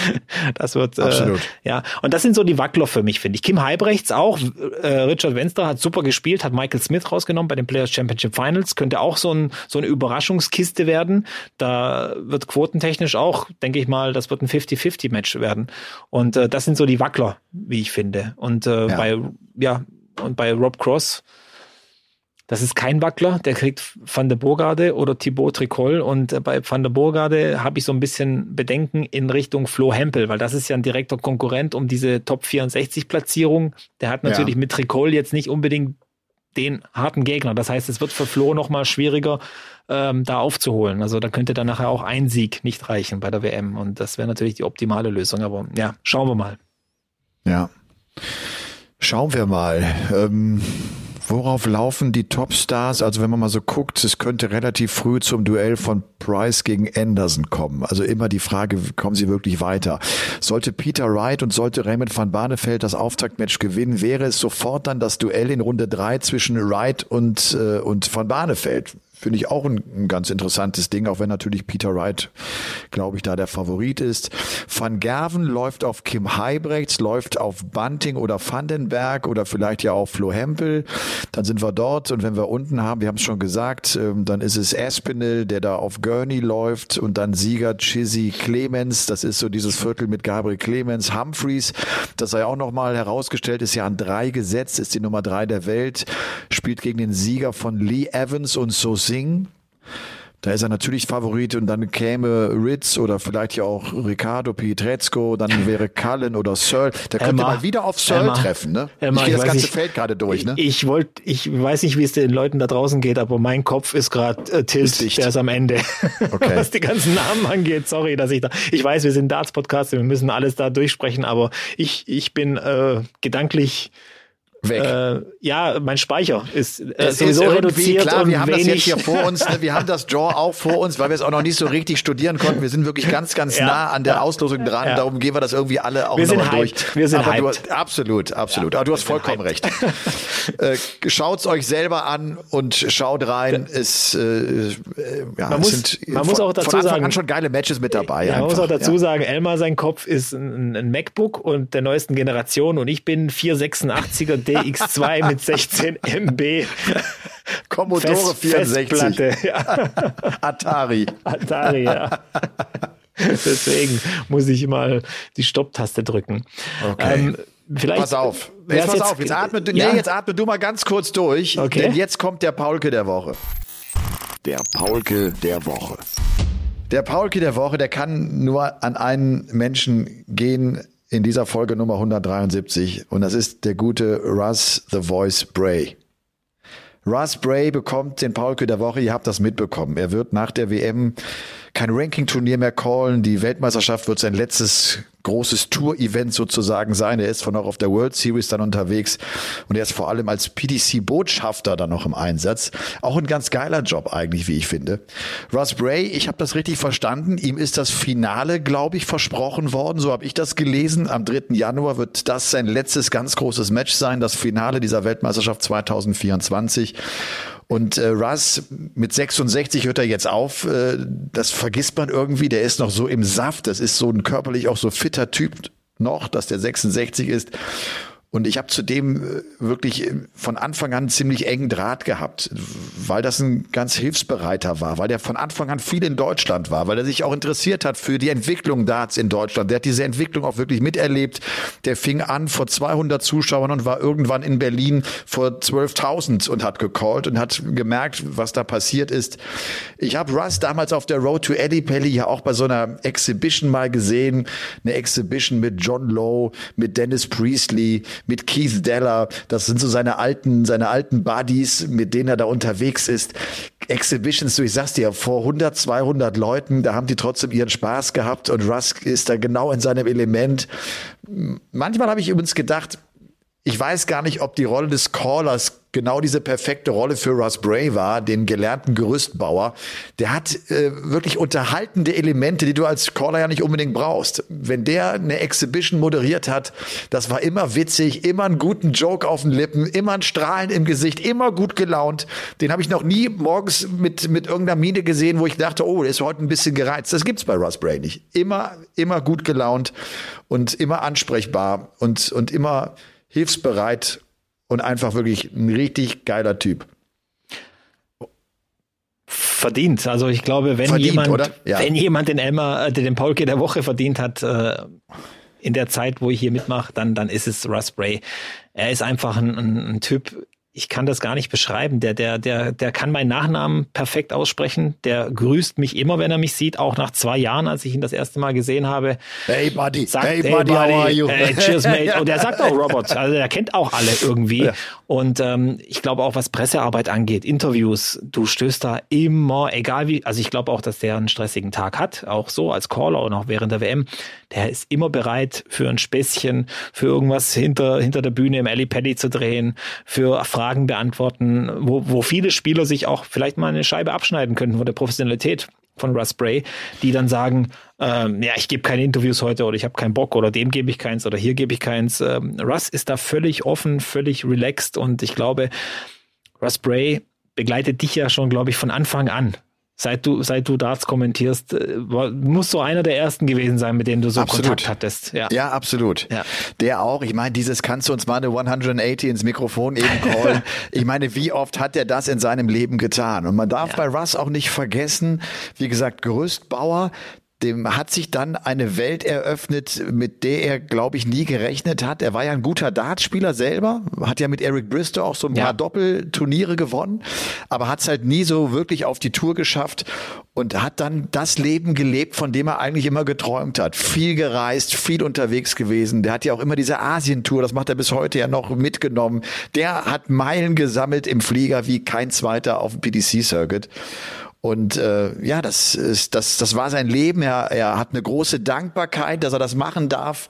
das wird äh, Absolut. Äh, ja. Und das sind so die Wackler für mich, finde ich. Kim Heibrechts auch. Äh, Richard Wenster hat super gespielt, hat Michael Smith rausgenommen bei den Players Championship Finals. Könnte auch so, ein, so eine Überraschungskiste werden. Da wird quotentechnisch auch, denke ich mal, das wird ein 50-50-Match werden. Und äh, das sind so die Wackler, wie ich finde. Und äh, ja bei, ja, und bei Rob Cross, das ist kein Wackler, der kriegt Van der Burgade oder Thibaut Tricol und bei Van der Burgade habe ich so ein bisschen Bedenken in Richtung Flo Hempel, weil das ist ja ein direkter Konkurrent um diese Top 64 Platzierung. Der hat natürlich ja. mit Tricol jetzt nicht unbedingt den harten Gegner. Das heißt, es wird für Flo nochmal schwieriger, ähm, da aufzuholen. Also da könnte dann nachher auch ein Sieg nicht reichen bei der WM und das wäre natürlich die optimale Lösung. Aber ja, schauen wir mal. Ja. Schauen wir mal. Ähm, worauf laufen die Topstars? Also wenn man mal so guckt, es könnte relativ früh zum Duell von Price gegen Anderson kommen. Also immer die Frage, kommen sie wirklich weiter? Sollte Peter Wright und sollte Raymond van Barneveld das Auftaktmatch gewinnen, wäre es sofort dann das Duell in Runde drei zwischen Wright und, äh, und van Barneveld. Finde ich auch ein, ein, ganz interessantes Ding, auch wenn natürlich Peter Wright, glaube ich, da der Favorit ist. Van Gerven läuft auf Kim Heibrechts, läuft auf Bunting oder Vandenberg oder vielleicht ja auch Flo Hempel. Dann sind wir dort und wenn wir unten haben, wir haben es schon gesagt, ähm, dann ist es Aspinall, der da auf Gurney läuft und dann Sieger Chizzy Clemens. Das ist so dieses Viertel mit Gabriel Clemens. Humphreys, das sei auch nochmal herausgestellt, ist ja an drei gesetzt, ist die Nummer drei der Welt, spielt gegen den Sieger von Lee Evans und Saucy Sing. Da ist er natürlich Favorit und dann käme Ritz oder vielleicht ja auch Ricardo Pietrezco, dann wäre Cullen oder Searle. Der könnte Emma, mal wieder auf Searle Emma, treffen, ne? Emma, ich gehe das ganze nicht, Feld gerade durch, ne? Ich wollte, ich weiß nicht, wie es den Leuten da draußen geht, aber mein Kopf ist gerade äh, Tilt, ist der ist am Ende. Okay. Was die ganzen Namen angeht, sorry, dass ich da, ich weiß, wir sind Darts-Podcast, wir müssen alles da durchsprechen, aber ich, ich bin äh, gedanklich weg. Äh, ja, mein Speicher ist äh, sowieso ist reduziert klar, und wir haben wenig. das jetzt hier vor uns, ne? wir haben das Draw auch vor uns, weil wir es auch noch nicht so richtig studieren konnten. Wir sind wirklich ganz, ganz ja. nah an der Auslosung dran. Ja. Darum gehen wir das irgendwie alle auch wir noch durch. Wir sind Aber hyped. Du, absolut, absolut. Ja, Aber du hast vollkommen recht. äh, schaut's euch selber an und schaut rein. Es, äh, ja, man muss, sind man muss auch dazu von Anfang sagen, an schon geile Matches mit dabei. Ja, man muss auch dazu sagen, Elmar sein Kopf ist ein, ein MacBook und der neuesten Generation und ich bin 486er DX2 mit 16 MB. Commodore Fest, 64. Ja. Atari. Atari, ja. Deswegen muss ich mal die Stopptaste drücken. Okay. Ähm, vielleicht pass auf. Jetzt pass jetzt, auf. Jetzt atme, ja. nee, jetzt atme du mal ganz kurz durch. Okay. Denn jetzt kommt der Paulke der Woche. Der Paulke der Woche. Der Paulke der Woche, der kann nur an einen Menschen gehen, in dieser Folge Nummer 173 und das ist der gute Russ The Voice Bray. Russ Bray bekommt den Paulke der Woche, ihr habt das mitbekommen. Er wird nach der WM kein Ranking-Turnier mehr callen. Die Weltmeisterschaft wird sein letztes großes Tour-Event sozusagen sein. Er ist von auch auf der World Series dann unterwegs und er ist vor allem als PDC-Botschafter dann noch im Einsatz. Auch ein ganz geiler Job eigentlich, wie ich finde. Russ Bray, ich habe das richtig verstanden. Ihm ist das Finale, glaube ich, versprochen worden. So habe ich das gelesen. Am 3. Januar wird das sein letztes ganz großes Match sein, das Finale dieser Weltmeisterschaft 2024. Und äh, Russ mit 66 hört er jetzt auf. Äh, das vergisst man irgendwie. Der ist noch so im Saft. Das ist so ein körperlich auch so fitter Typ noch, dass der 66 ist. Und ich habe zudem äh, wirklich äh, von Anfang an ziemlich engen Draht gehabt, weil das ein ganz hilfsbereiter war, weil der von Anfang an viel in Deutschland war, weil er sich auch interessiert hat für die Entwicklung Darts in Deutschland. Der hat diese Entwicklung auch wirklich miterlebt. Der fing an vor 200 Zuschauern und war irgendwann in Berlin vor 12.000 und hat gecallt und hat gemerkt, was da passiert ist. Ich habe Russ damals auf der Road to Eddie Pelly ja auch bei so einer Exhibition mal gesehen. Eine Exhibition mit John Lowe, mit Dennis Priestley, mit Keith Deller. Das sind so seine alten, seine alten Buddies, mit denen er da unterwegs ist. Exhibitions, du, ich sag's dir, vor 100, 200 Leuten, da haben die trotzdem ihren Spaß gehabt und Rusk ist da genau in seinem Element. Manchmal habe ich übrigens gedacht, ich weiß gar nicht, ob die Rolle des Callers genau diese perfekte Rolle für Russ Bray war, den gelernten Gerüstbauer. Der hat äh, wirklich unterhaltende Elemente, die du als Caller ja nicht unbedingt brauchst. Wenn der eine Exhibition moderiert hat, das war immer witzig, immer einen guten Joke auf den Lippen, immer ein Strahlen im Gesicht, immer gut gelaunt. Den habe ich noch nie morgens mit, mit irgendeiner Miene gesehen, wo ich dachte, oh, der ist heute ein bisschen gereizt. Das gibt's bei Russ Bray nicht. Immer, immer gut gelaunt und immer ansprechbar und, und immer hilfsbereit und einfach wirklich ein richtig geiler Typ. Verdient. Also ich glaube, wenn verdient, jemand, ja. wenn jemand den Elmer, äh, den Paulke der Woche verdient hat, äh, in der Zeit, wo ich hier mitmache, dann, dann ist es Russ Bray. Er ist einfach ein, ein, ein Typ, ich kann das gar nicht beschreiben. Der, der, der, der kann meinen Nachnamen perfekt aussprechen. Der grüßt mich immer, wenn er mich sieht, auch nach zwei Jahren, als ich ihn das erste Mal gesehen habe. Hey Buddy, sagt, hey, Buddy, how are you? Hey, cheers, mate. Und er sagt auch Robert. Also er kennt auch alle irgendwie. Ja. Und ähm, ich glaube auch, was Pressearbeit angeht, Interviews, du stößt da immer, egal wie, also ich glaube auch, dass der einen stressigen Tag hat, auch so als Caller und auch während der WM. Der ist immer bereit für ein Späßchen, für irgendwas hinter, hinter der Bühne im Alley Paddy zu drehen, für Fragen beantworten, wo, wo viele Spieler sich auch vielleicht mal eine Scheibe abschneiden könnten von der Professionalität von Russ Bray, die dann sagen, ähm, ja, ich gebe keine Interviews heute oder ich habe keinen Bock oder dem gebe ich keins oder hier gebe ich keins. Ähm, Russ ist da völlig offen, völlig relaxed und ich glaube, Russ Bray begleitet dich ja schon, glaube ich, von Anfang an seit du, seit du Darts kommentierst, äh, muss so einer der ersten gewesen sein, mit denen du so absolut. Kontakt hattest. Ja, ja absolut. Ja. Der auch. Ich meine, dieses kannst du uns mal eine 180 ins Mikrofon eben callen. ich meine, wie oft hat er das in seinem Leben getan? Und man darf ja. bei Russ auch nicht vergessen, wie gesagt, Gerüstbauer, dem hat sich dann eine Welt eröffnet, mit der er, glaube ich, nie gerechnet hat. Er war ja ein guter Dartspieler selber, hat ja mit Eric Bristow auch so ein ja. paar Doppelturniere gewonnen, aber hat es halt nie so wirklich auf die Tour geschafft und hat dann das Leben gelebt, von dem er eigentlich immer geträumt hat. Viel gereist, viel unterwegs gewesen. Der hat ja auch immer diese Asientour, das macht er bis heute ja noch mitgenommen. Der hat Meilen gesammelt im Flieger wie kein zweiter auf dem PDC-Circuit. Und äh, ja, das ist das das war sein Leben. Er, er hat eine große Dankbarkeit, dass er das machen darf.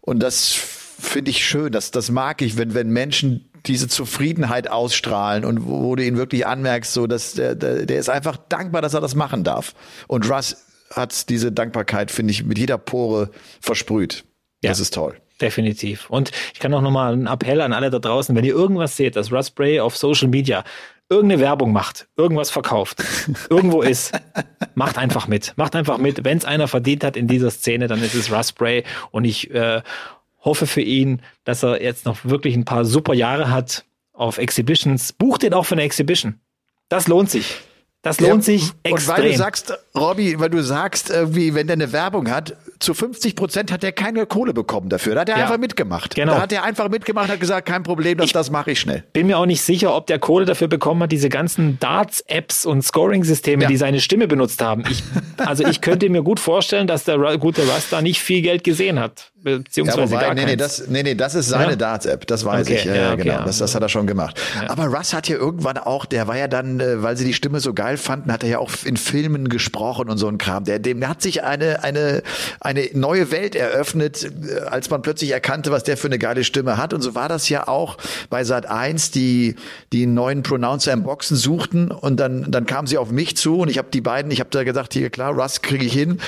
Und das finde ich schön. Das das mag ich, wenn wenn Menschen diese Zufriedenheit ausstrahlen und wo, wo du ihn wirklich anmerkst, so dass der, der der ist einfach dankbar, dass er das machen darf. Und Russ hat diese Dankbarkeit, finde ich, mit jeder Pore versprüht. Ja. Das ist toll. Definitiv. Und ich kann auch nochmal einen Appell an alle da draußen, wenn ihr irgendwas seht, dass Russ Bray auf Social Media irgendeine Werbung macht, irgendwas verkauft, irgendwo ist, macht einfach mit. Macht einfach mit. Wenn es einer verdient hat in dieser Szene, dann ist es Russ Bray. Und ich äh, hoffe für ihn, dass er jetzt noch wirklich ein paar super Jahre hat auf Exhibitions. Bucht den auch für eine Exhibition. Das lohnt sich. Das lohnt ja, sich extrem. Und weil du sagst, Robby, weil du sagst, irgendwie, wenn der eine Werbung hat, zu 50 Prozent hat er keine Kohle bekommen dafür. Da hat er ja, einfach mitgemacht. Genau. Da hat er einfach mitgemacht, hat gesagt, kein Problem, das, das mache ich schnell. Bin mir auch nicht sicher, ob der Kohle dafür bekommen hat, diese ganzen Darts-Apps und Scoring-Systeme, ja. die seine Stimme benutzt haben. Ich, also ich könnte mir gut vorstellen, dass der gute Rasta nicht viel Geld gesehen hat beziehungsweise ja, wobei, gar nee, nee, das, nee, nee, das ist seine ja? Darts-App, das weiß okay, ich. Ja, ja, okay, genau, das, das hat er schon gemacht. Aber Russ hat ja irgendwann auch, der war ja dann, äh, weil sie die Stimme so geil fanden, hat er ja auch in Filmen gesprochen und so ein Kram. Der, dem hat sich eine, eine, eine neue Welt eröffnet, äh, als man plötzlich erkannte, was der für eine geile Stimme hat. Und so war das ja auch bei Sat 1, die die neuen Pronouncer im Boxen suchten und dann, dann kamen sie auf mich zu und ich habe die beiden, ich habe da gesagt, hier klar, Russ kriege ich hin,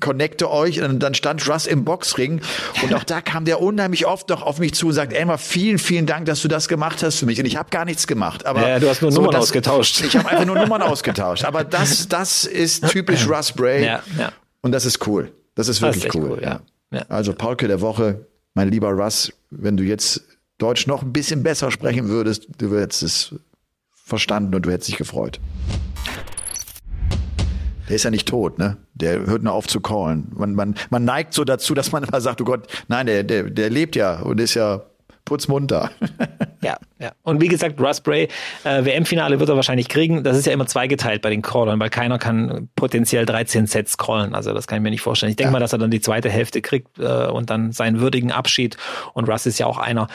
connecte euch und dann stand Russ im Boxring und auch da kam der unheimlich oft noch auf mich zu und sagt, Elmar, vielen, vielen Dank, dass du das gemacht hast für mich. Und ich habe gar nichts gemacht. Aber ja, du hast nur so, Nummern das, ausgetauscht. Ich habe einfach nur Nummern ausgetauscht. Aber das, das ist typisch Russ Bray. Ja, ja. Und das ist cool. Das ist wirklich das ist cool. cool ja. ja. Also Paulke der Woche, mein lieber Russ, wenn du jetzt Deutsch noch ein bisschen besser sprechen würdest, du hättest es verstanden und du hättest dich gefreut. Der ist ja nicht tot, ne? Der hört nur auf zu callen. Man, man, man neigt so dazu, dass man immer sagt, oh Gott, nein, der, der, der lebt ja und ist ja putzmunter. ja, ja. Und wie gesagt, Russ Bray, äh, WM-Finale wird er wahrscheinlich kriegen. Das ist ja immer zweigeteilt bei den Crawlern, weil keiner kann potenziell 13 Sets crawlen. Also das kann ich mir nicht vorstellen. Ich denke ja. mal, dass er dann die zweite Hälfte kriegt äh, und dann seinen würdigen Abschied. Und Russ ist ja auch einer,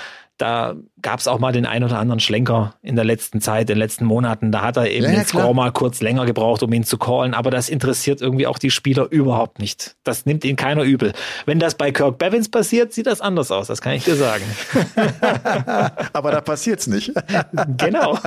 da gab es auch mal den ein oder anderen Schlenker in der letzten Zeit, in den letzten Monaten. Da hat er eben ja, den Score mal kurz länger gebraucht, um ihn zu callen. Aber das interessiert irgendwie auch die Spieler überhaupt nicht. Das nimmt ihn keiner übel. Wenn das bei Kirk Bevins passiert, sieht das anders aus. Das kann ich dir sagen. Aber da passiert's nicht. genau.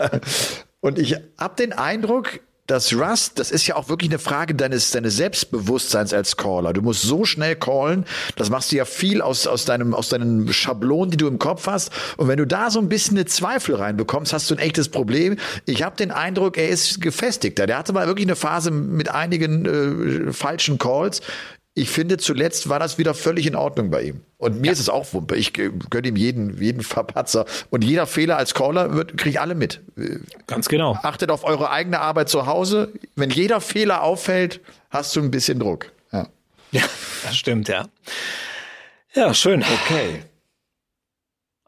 Und ich habe den Eindruck, das Rust, das ist ja auch wirklich eine Frage deines, deines Selbstbewusstseins als Caller. Du musst so schnell callen, das machst du ja viel aus, aus deinem, aus deinen Schablonen, die du im Kopf hast. Und wenn du da so ein bisschen eine Zweifel reinbekommst, hast du ein echtes Problem. Ich habe den Eindruck, er ist gefestigter. Der hatte mal wirklich eine Phase mit einigen äh, falschen Calls ich finde, zuletzt war das wieder völlig in Ordnung bei ihm. Und mir ja. ist es auch Wumpe. Ich gönne ihm jeden, jeden Verpatzer. Und jeder Fehler als Caller kriege ich alle mit. Ganz genau. Achtet auf eure eigene Arbeit zu Hause. Wenn jeder Fehler auffällt, hast du ein bisschen Druck. Ja, ja das stimmt, ja. Ja, schön. Okay.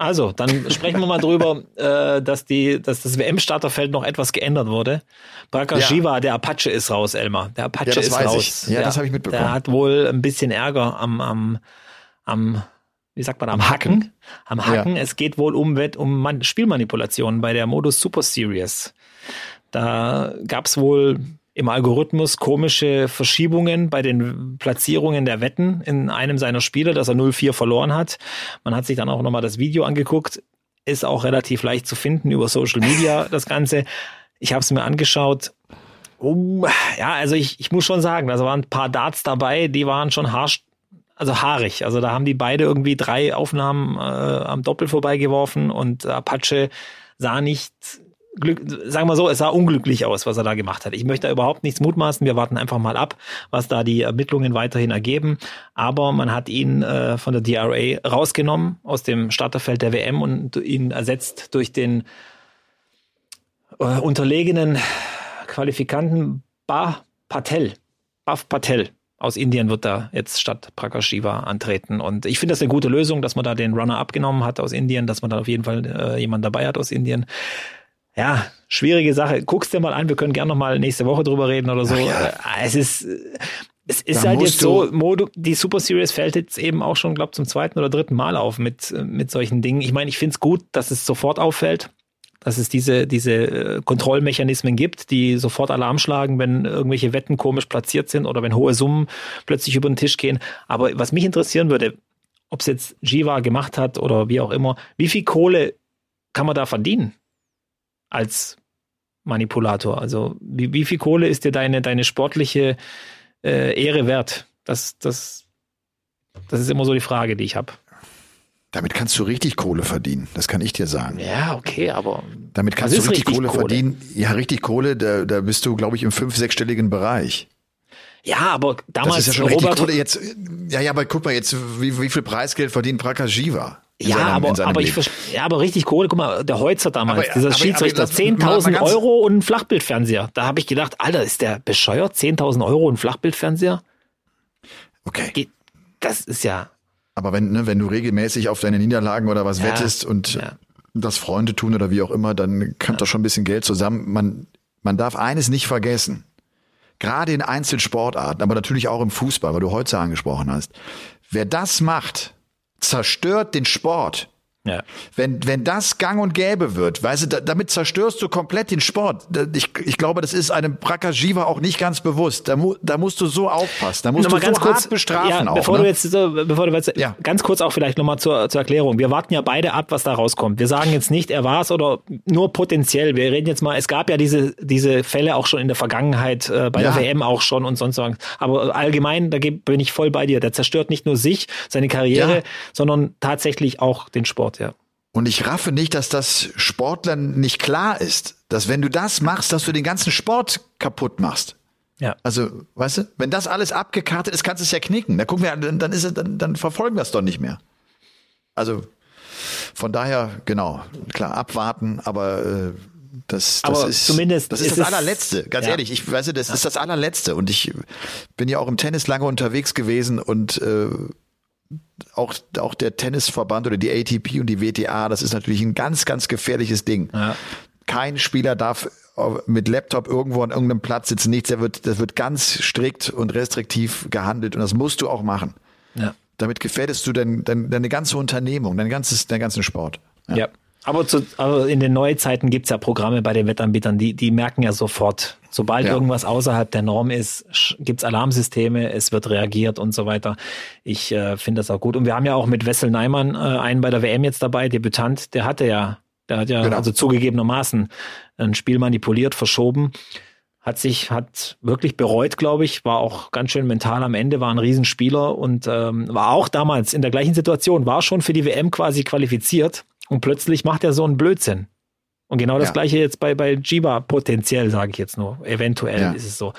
Also, dann sprechen wir mal drüber, äh, dass, die, dass das WM-Starterfeld noch etwas geändert wurde. Prakashiva, ja. der Apache ist raus, Elmar. Der Apache ja, ist raus. Ich. Ja, der, das habe ich mitbekommen. Der hat wohl ein bisschen Ärger am, am, am wie sagt man, am Hacken. Am Hacken. Ja. Es geht wohl um, um Spielmanipulationen bei der Modus Super Series. Da gab es wohl im Algorithmus komische Verschiebungen bei den Platzierungen der Wetten in einem seiner Spiele, dass er 0-4 verloren hat. Man hat sich dann auch nochmal das Video angeguckt. Ist auch relativ leicht zu finden über Social Media, das Ganze. Ich habe es mir angeschaut. Oh, ja, also ich, ich muss schon sagen, da waren ein paar Darts dabei, die waren schon harsch, also haarig. Also da haben die beide irgendwie drei Aufnahmen äh, am Doppel vorbeigeworfen und Apache sah nicht Glück, sagen wir so, es sah unglücklich aus, was er da gemacht hat. Ich möchte da überhaupt nichts mutmaßen. Wir warten einfach mal ab, was da die Ermittlungen weiterhin ergeben. Aber man hat ihn äh, von der DRA rausgenommen aus dem Starterfeld der WM und ihn ersetzt durch den äh, unterlegenen Qualifikanten Bah Patel. Bhav Patel aus Indien wird da jetzt statt Prakashiva antreten. Und ich finde das eine gute Lösung, dass man da den Runner abgenommen hat aus Indien, dass man da auf jeden Fall äh, jemanden dabei hat aus Indien ja, schwierige Sache. Guck's dir mal an, wir können gerne noch mal nächste Woche drüber reden oder so. Ja. Äh, es ist, es ist da halt jetzt so, Modo, die Super Series fällt jetzt eben auch schon, glaube zum zweiten oder dritten Mal auf mit, mit solchen Dingen. Ich meine, ich finde es gut, dass es sofort auffällt, dass es diese, diese äh, Kontrollmechanismen gibt, die sofort Alarm schlagen, wenn irgendwelche Wetten komisch platziert sind oder wenn hohe Summen plötzlich über den Tisch gehen. Aber was mich interessieren würde, ob es jetzt Jiva gemacht hat oder wie auch immer, wie viel Kohle kann man da verdienen? Als Manipulator? Also wie, wie viel Kohle ist dir deine, deine sportliche äh, Ehre wert? Das, das, das ist immer so die Frage, die ich habe. Damit kannst du richtig Kohle verdienen, das kann ich dir sagen. Ja, okay, aber. Damit kannst du richtig, richtig Kohle, Kohle, verdienen. Ja, richtig Kohle, da, da bist du, glaube ich, im fünf-, sechsstelligen Bereich. Ja, aber damals. Das ist ja schon Robert, richtig Kohle. Jetzt, ja, ja, aber guck mal jetzt, wie, wie viel Preisgeld verdient Prakashiva? Ja, seinem, aber, aber ich ja, aber richtig Kohle. Guck mal, der Heutzer damals, aber, dieser aber, Schiedsrichter, 10.000 Euro und ein Flachbildfernseher. Da habe ich gedacht, Alter, ist der bescheuert? 10.000 Euro und ein Flachbildfernseher? Okay. Das ist ja. Aber wenn, ne, wenn du regelmäßig auf deine Niederlagen oder was ja, wettest und ja. das Freunde tun oder wie auch immer, dann kommt ja. da schon ein bisschen Geld zusammen. Man, man darf eines nicht vergessen. Gerade in Einzelsportarten, aber natürlich auch im Fußball, weil du heute angesprochen hast. Wer das macht, zerstört den Sport. Ja. Wenn, wenn das gang und gäbe wird, weißt du, da, damit zerstörst du komplett den Sport. Ich, ich glaube, das ist einem Prakajiva auch nicht ganz bewusst. Da, mu, da musst du so aufpassen. Da musst nochmal du ganz so kurz, bestrafen. Ja, bevor ne? du jetzt, bevor du jetzt, ja. ganz kurz auch vielleicht nochmal zur, zur Erklärung. Wir warten ja beide ab, was da rauskommt. Wir sagen jetzt nicht, er war es oder nur potenziell. Wir reden jetzt mal, es gab ja diese, diese Fälle auch schon in der Vergangenheit, äh, bei ja. der WM auch schon und sonst was. Aber allgemein, da bin ich voll bei dir. Der zerstört nicht nur sich, seine Karriere, sondern tatsächlich auch den Sport. Sport, ja. Und ich raffe nicht, dass das Sportlern nicht klar ist, dass wenn du das machst, dass du den ganzen Sport kaputt machst. Ja. Also, weißt du, wenn das alles abgekartet ist, kannst du es ja knicken. Da gucken wir, dann, dann ist es, dann, dann verfolgen wir es doch nicht mehr. Also, Von daher, genau, klar, abwarten, aber äh, das, das Aber ist zumindest das ist ist das allerletzte, ganz Ja. ehrlich. Ich weiß, das ist das allerletzte und ich bin ja auch im Tennis lange unterwegs gewesen und äh, auch auch der Tennisverband oder die ATP und die WTA, das ist natürlich ein ganz ganz gefährliches Ding. Ja. Kein Spieler darf mit Laptop irgendwo an irgendeinem Platz sitzen, nichts. Der wird, das wird ganz strikt und restriktiv gehandelt und das musst du auch machen. Ja. Damit gefährdest du dein, dein, deine ganze Unternehmung, dein ganzes, deinen ganzen Sport. Ja. Aber, zu, aber in den Neuzeiten gibt's ja Programme bei den Wettanbietern, die, die merken ja sofort, sobald Ja. irgendwas außerhalb der Norm ist, sch- gibt's Alarmsysteme, es wird reagiert und so weiter. Ich äh, finde das auch gut. Und wir haben ja auch mit Wessel Neimann äh, einen bei der WM jetzt dabei, Debütant, der hatte ja, der hat ja Genau. also zugegebenermaßen ein Spiel manipuliert, verschoben. Hat sich, hat wirklich bereut, glaube ich, war auch ganz schön mental am Ende, war ein Riesenspieler und ähm, war auch damals in der gleichen Situation, war schon für die WM quasi qualifiziert und plötzlich macht er so einen Blödsinn. Und genau das Ja. gleiche jetzt bei, bei Jiba potenziell, sage ich jetzt nur. Eventuell Ja. ist es so.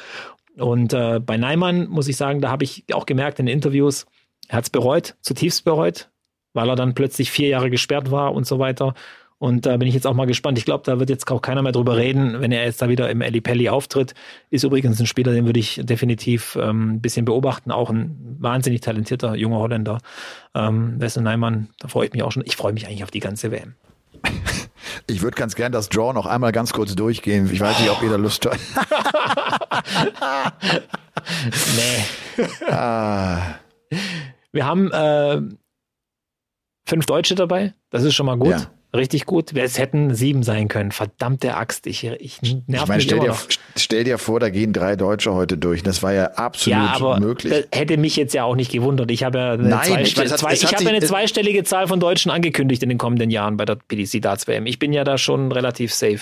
Und äh, bei Neimann muss ich sagen, da habe ich auch gemerkt in den Interviews, er hat es bereut, zutiefst bereut, weil er dann plötzlich vier Jahre gesperrt war und so weiter. Und da bin ich jetzt auch mal gespannt. Ich glaube, da wird jetzt auch keiner mehr drüber reden, wenn er jetzt da wieder im Ali Pelli auftritt. Ist übrigens ein Spieler, den würde ich definitiv ähm, ein bisschen beobachten. Auch ein wahnsinnig talentierter junger Holländer. Ähm, Neimann, da freue ich mich auch schon. Ich freue mich eigentlich auf die ganze WM. Ich würde ganz gern das Draw noch einmal ganz kurz durchgehen. Ich weiß nicht, ob ihr da Lust habt. Nee. Ah, Wir haben äh, fünf Deutsche dabei. Das ist schon mal gut. Ja. Richtig gut. Es hätten sieben sein können. Verdammte Axt. Ich, ich nerv ich meine, mich stell dir, stell dir vor, da gehen drei Deutsche heute durch. Das war ja absolut Ja, aber möglich. das hätte mich jetzt ja auch nicht gewundert. Ich habe ja eine, Nein, ich zwei, es hat ich habe eine es- zweistellige Zahl von Deutschen angekündigt in den kommenden Jahren bei der PDC Darts WM. Ich bin ja da schon relativ safe.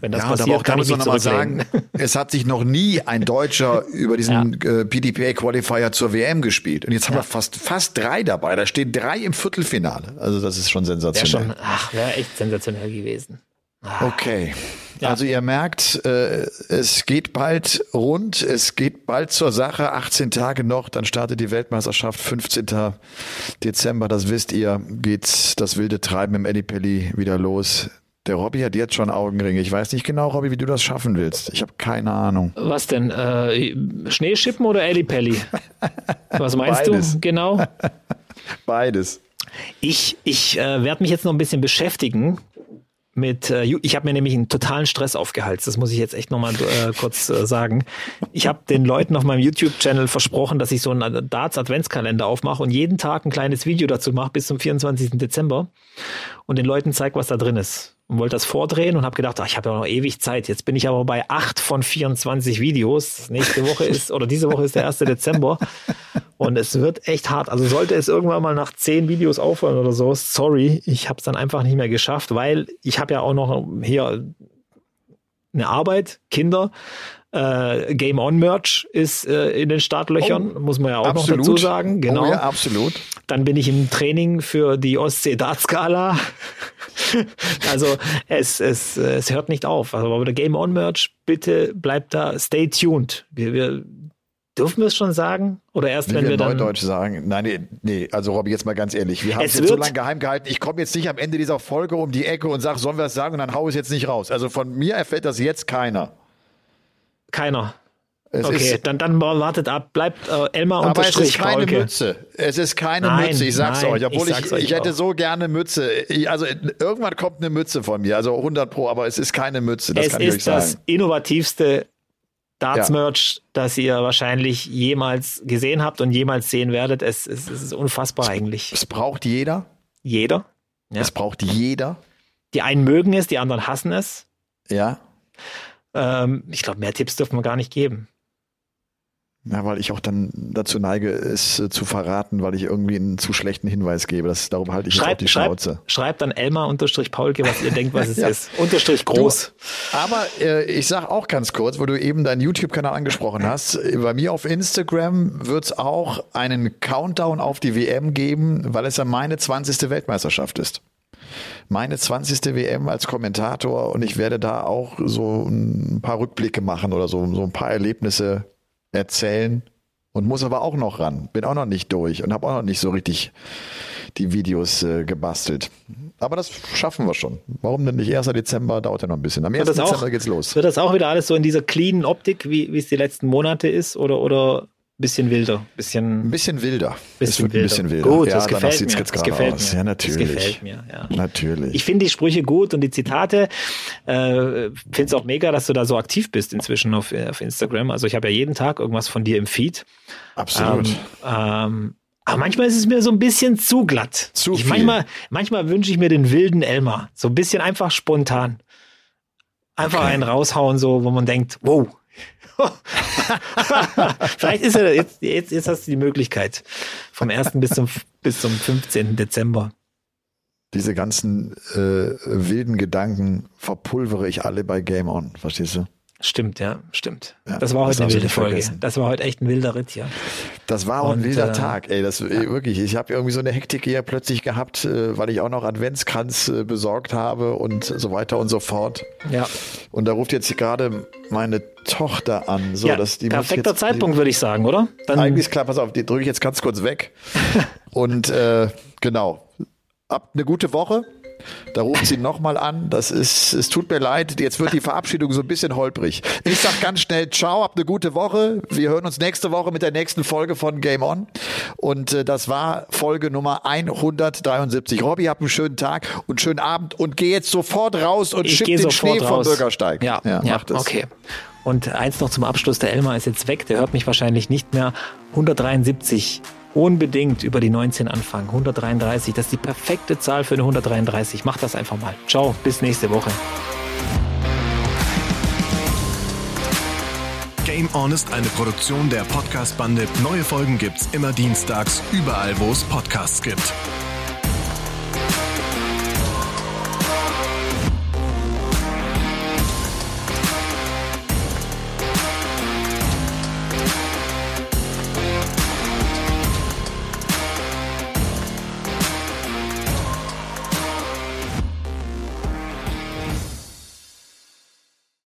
Wenn das ja, und aber passiert, auch da muss man nochmal sagen, es hat sich noch nie ein Deutscher über diesen äh, PDPA Qualifier zur WM gespielt. Und jetzt haben wir fast, fast drei dabei. Da stehen drei im Viertelfinale. Also das ist schon sensationell. schon, ach, wäre echt sensationell gewesen. Okay. Ja. Also ihr merkt, äh, es geht bald rund, es geht bald zur Sache, 18 Tage noch, dann startet die Weltmeisterschaft, 15. Dezember, das wisst ihr, geht das wilde Treiben im Ellipelli wieder los. Der Robby hat jetzt schon Augenringe. Ich weiß nicht genau, Robby, wie du das schaffen willst. Ich habe keine Ahnung. Was denn? Äh, Schneeschippen oder Ellipelli? Was meinst Beides. du genau? Beides. Ich, ich äh, werde mich jetzt noch ein bisschen beschäftigen mit, äh, ich habe mir nämlich einen totalen Stress aufgeheizt. Das muss ich jetzt echt nochmal äh, kurz äh, sagen. Ich habe den Leuten auf meinem YouTube-Channel versprochen, dass ich so einen Darts-Adventskalender aufmache und jeden Tag ein kleines Video dazu mache bis zum 24. Dezember und den Leuten zeige, was da drin ist. Und wollte das vordrehen und habe gedacht, ach, ich habe ja noch ewig Zeit. Jetzt bin ich aber bei 8 von 24 Videos. Nächste Woche ist, oder diese Woche ist der 1. Dezember. Und es wird echt hart. Also sollte es irgendwann mal nach 10 Videos aufhören oder so, sorry, ich habe es dann einfach nicht mehr geschafft, weil ich habe ja auch noch hier eine Arbeit, Kinder. Äh, Game On Merch ist äh, in den Startlöchern, muss man ja auch noch dazu sagen. Genau. Oh ja, absolut. Dann bin ich im Training für die Ostsee Dartskala. also es, es, es hört nicht auf. Also aber der Game On Merch, bitte bleibt da, stay tuned. Wir, wir dürfen wir es schon sagen? Oder erst Wie wenn wir wir dann. Neudeutsch sagen. Nein, nee, nee, also Robby, jetzt mal ganz ehrlich. Wir haben es Es jetzt so lange geheim gehalten. Ich komme jetzt nicht am Ende dieser Folge um die Ecke und sage, sollen wir es sagen? Und dann hau ich es jetzt nicht raus. Also von mir erfährt das jetzt keiner. Keiner. Es Okay, ist, dann, dann wartet ab. Bleibt äh, Elmar aber es ist keine Paulke. Mütze. Es ist keine Nein, Mütze, ich sag's nein, euch. Obwohl ich ich, sag's ich, euch hätte auch. so gerne Mütze. Ich, also irgendwann kommt eine Mütze von mir, also 100 pro, aber es ist keine Mütze, das es kann ich euch ist das sagen. innovativste Darts-Merch, das ihr wahrscheinlich jemals gesehen habt und jemals sehen werdet. Es, es, es ist unfassbar eigentlich. Es braucht jeder. Jeder. Ja. Es braucht jeder. Die einen mögen es, die anderen hassen es. Ja. Ähm, ich glaube, mehr Tipps dürfen wir gar nicht geben. Ja, weil ich auch dann dazu neige, es äh, zu verraten, weil ich irgendwie einen zu schlechten Hinweis gebe. Das, darum halte ich jetzt auch die Schreibt, Schnauze. schreibt, schreibt an Elmar unterstrich Paulke, was ihr denkt, was es Ja. ist. Unterstrich groß. Aber äh, ich sag auch ganz kurz, wo du eben deinen YouTube-Kanal angesprochen hast, äh, bei mir auf Instagram wird es auch einen Countdown auf die WM geben, weil es ja meine 20. Weltmeisterschaft ist. Meine 20. WM als Kommentator und ich werde da auch so ein paar Rückblicke machen oder so, so ein paar Erlebnisse erzählen und muss aber auch noch ran. Bin auch noch nicht durch und habe auch noch nicht so richtig die Videos äh, gebastelt. Aber das schaffen wir schon. Warum denn nicht 1. Dezember? Dauert ja noch ein bisschen. Am 1. Wird das Dezember auch- geht's los. Wird das auch wieder alles so in dieser cleanen Optik, wie, wie es die letzten Monate ist, oder, oder bisschen wilder? Ein Bisschen, bisschen wilder. es bisschen wird ein bisschen wilder. Gut, ja, das gefällt mir. jetzt Das gefällt aus. mir. Ja, Das natürlich. gefällt mir, ja. Natürlich. Ich finde die Sprüche gut und die Zitate. Äh, finde es auch mega, dass du da so aktiv bist inzwischen auf, auf Instagram. Also ich habe ja jeden Tag irgendwas von dir im Feed. Absolut. Ähm, ähm, aber manchmal ist es mir so ein bisschen zu glatt. Zu ich, viel. Manchmal, manchmal wünsche ich mir den wilden Elmar. So ein bisschen einfach spontan. Einfach Okay. einen raushauen, so, wo man denkt, wow. Vielleicht ist er jetzt, jetzt, jetzt hast du die Möglichkeit. Vom 1. bis zum, bis zum 15. Dezember. Diese ganzen äh, wilden Gedanken verpulvere ich alle bei Game On. Verstehst du? Stimmt, ja, stimmt. Ja, das war heute eine wilde Folge. vergessen. Das war heute echt ein wilder Ritt, ja. Das war auch ein wilder äh, Tag, ey. Das äh, wirklich. Ich habe irgendwie so eine Hektik hier plötzlich gehabt, äh, weil ich auch noch Adventskranz äh, besorgt habe und so weiter und so fort. Ja, Und da ruft jetzt gerade meine Tochter an. So, ja dass die perfekter jetzt, Zeitpunkt, würde ich sagen, oder? Dann, eigentlich klar, pass auf, die drücke ich jetzt ganz kurz weg. und äh, genau. Ab eine gute Woche. Da ruft sie nochmal an. Das ist, es tut mir leid. Jetzt wird die Verabschiedung so ein bisschen holprig. Ich sag ganz schnell Ciao, habt eine gute Woche. Wir hören uns nächste Woche mit der nächsten Folge von Game On. Und äh, das war Folge Nummer 173. Robby, habt einen schönen Tag und schönen Abend und geh jetzt sofort raus und ich gehe den Schnee vom raus. Bürgersteig. Ja, ja, mach das. okay. Und eins noch zum Abschluss, der Elmar ist jetzt weg, der hört mich wahrscheinlich nicht mehr. 173, unbedingt über die 19 anfangen. 133, das ist die perfekte Zahl für eine 133. Mach das einfach mal. Ciao, bis nächste Woche. Game On ist eine Produktion der Podcast-Bande. Neue Folgen gibt's immer dienstags, überall, wo es Podcasts gibt.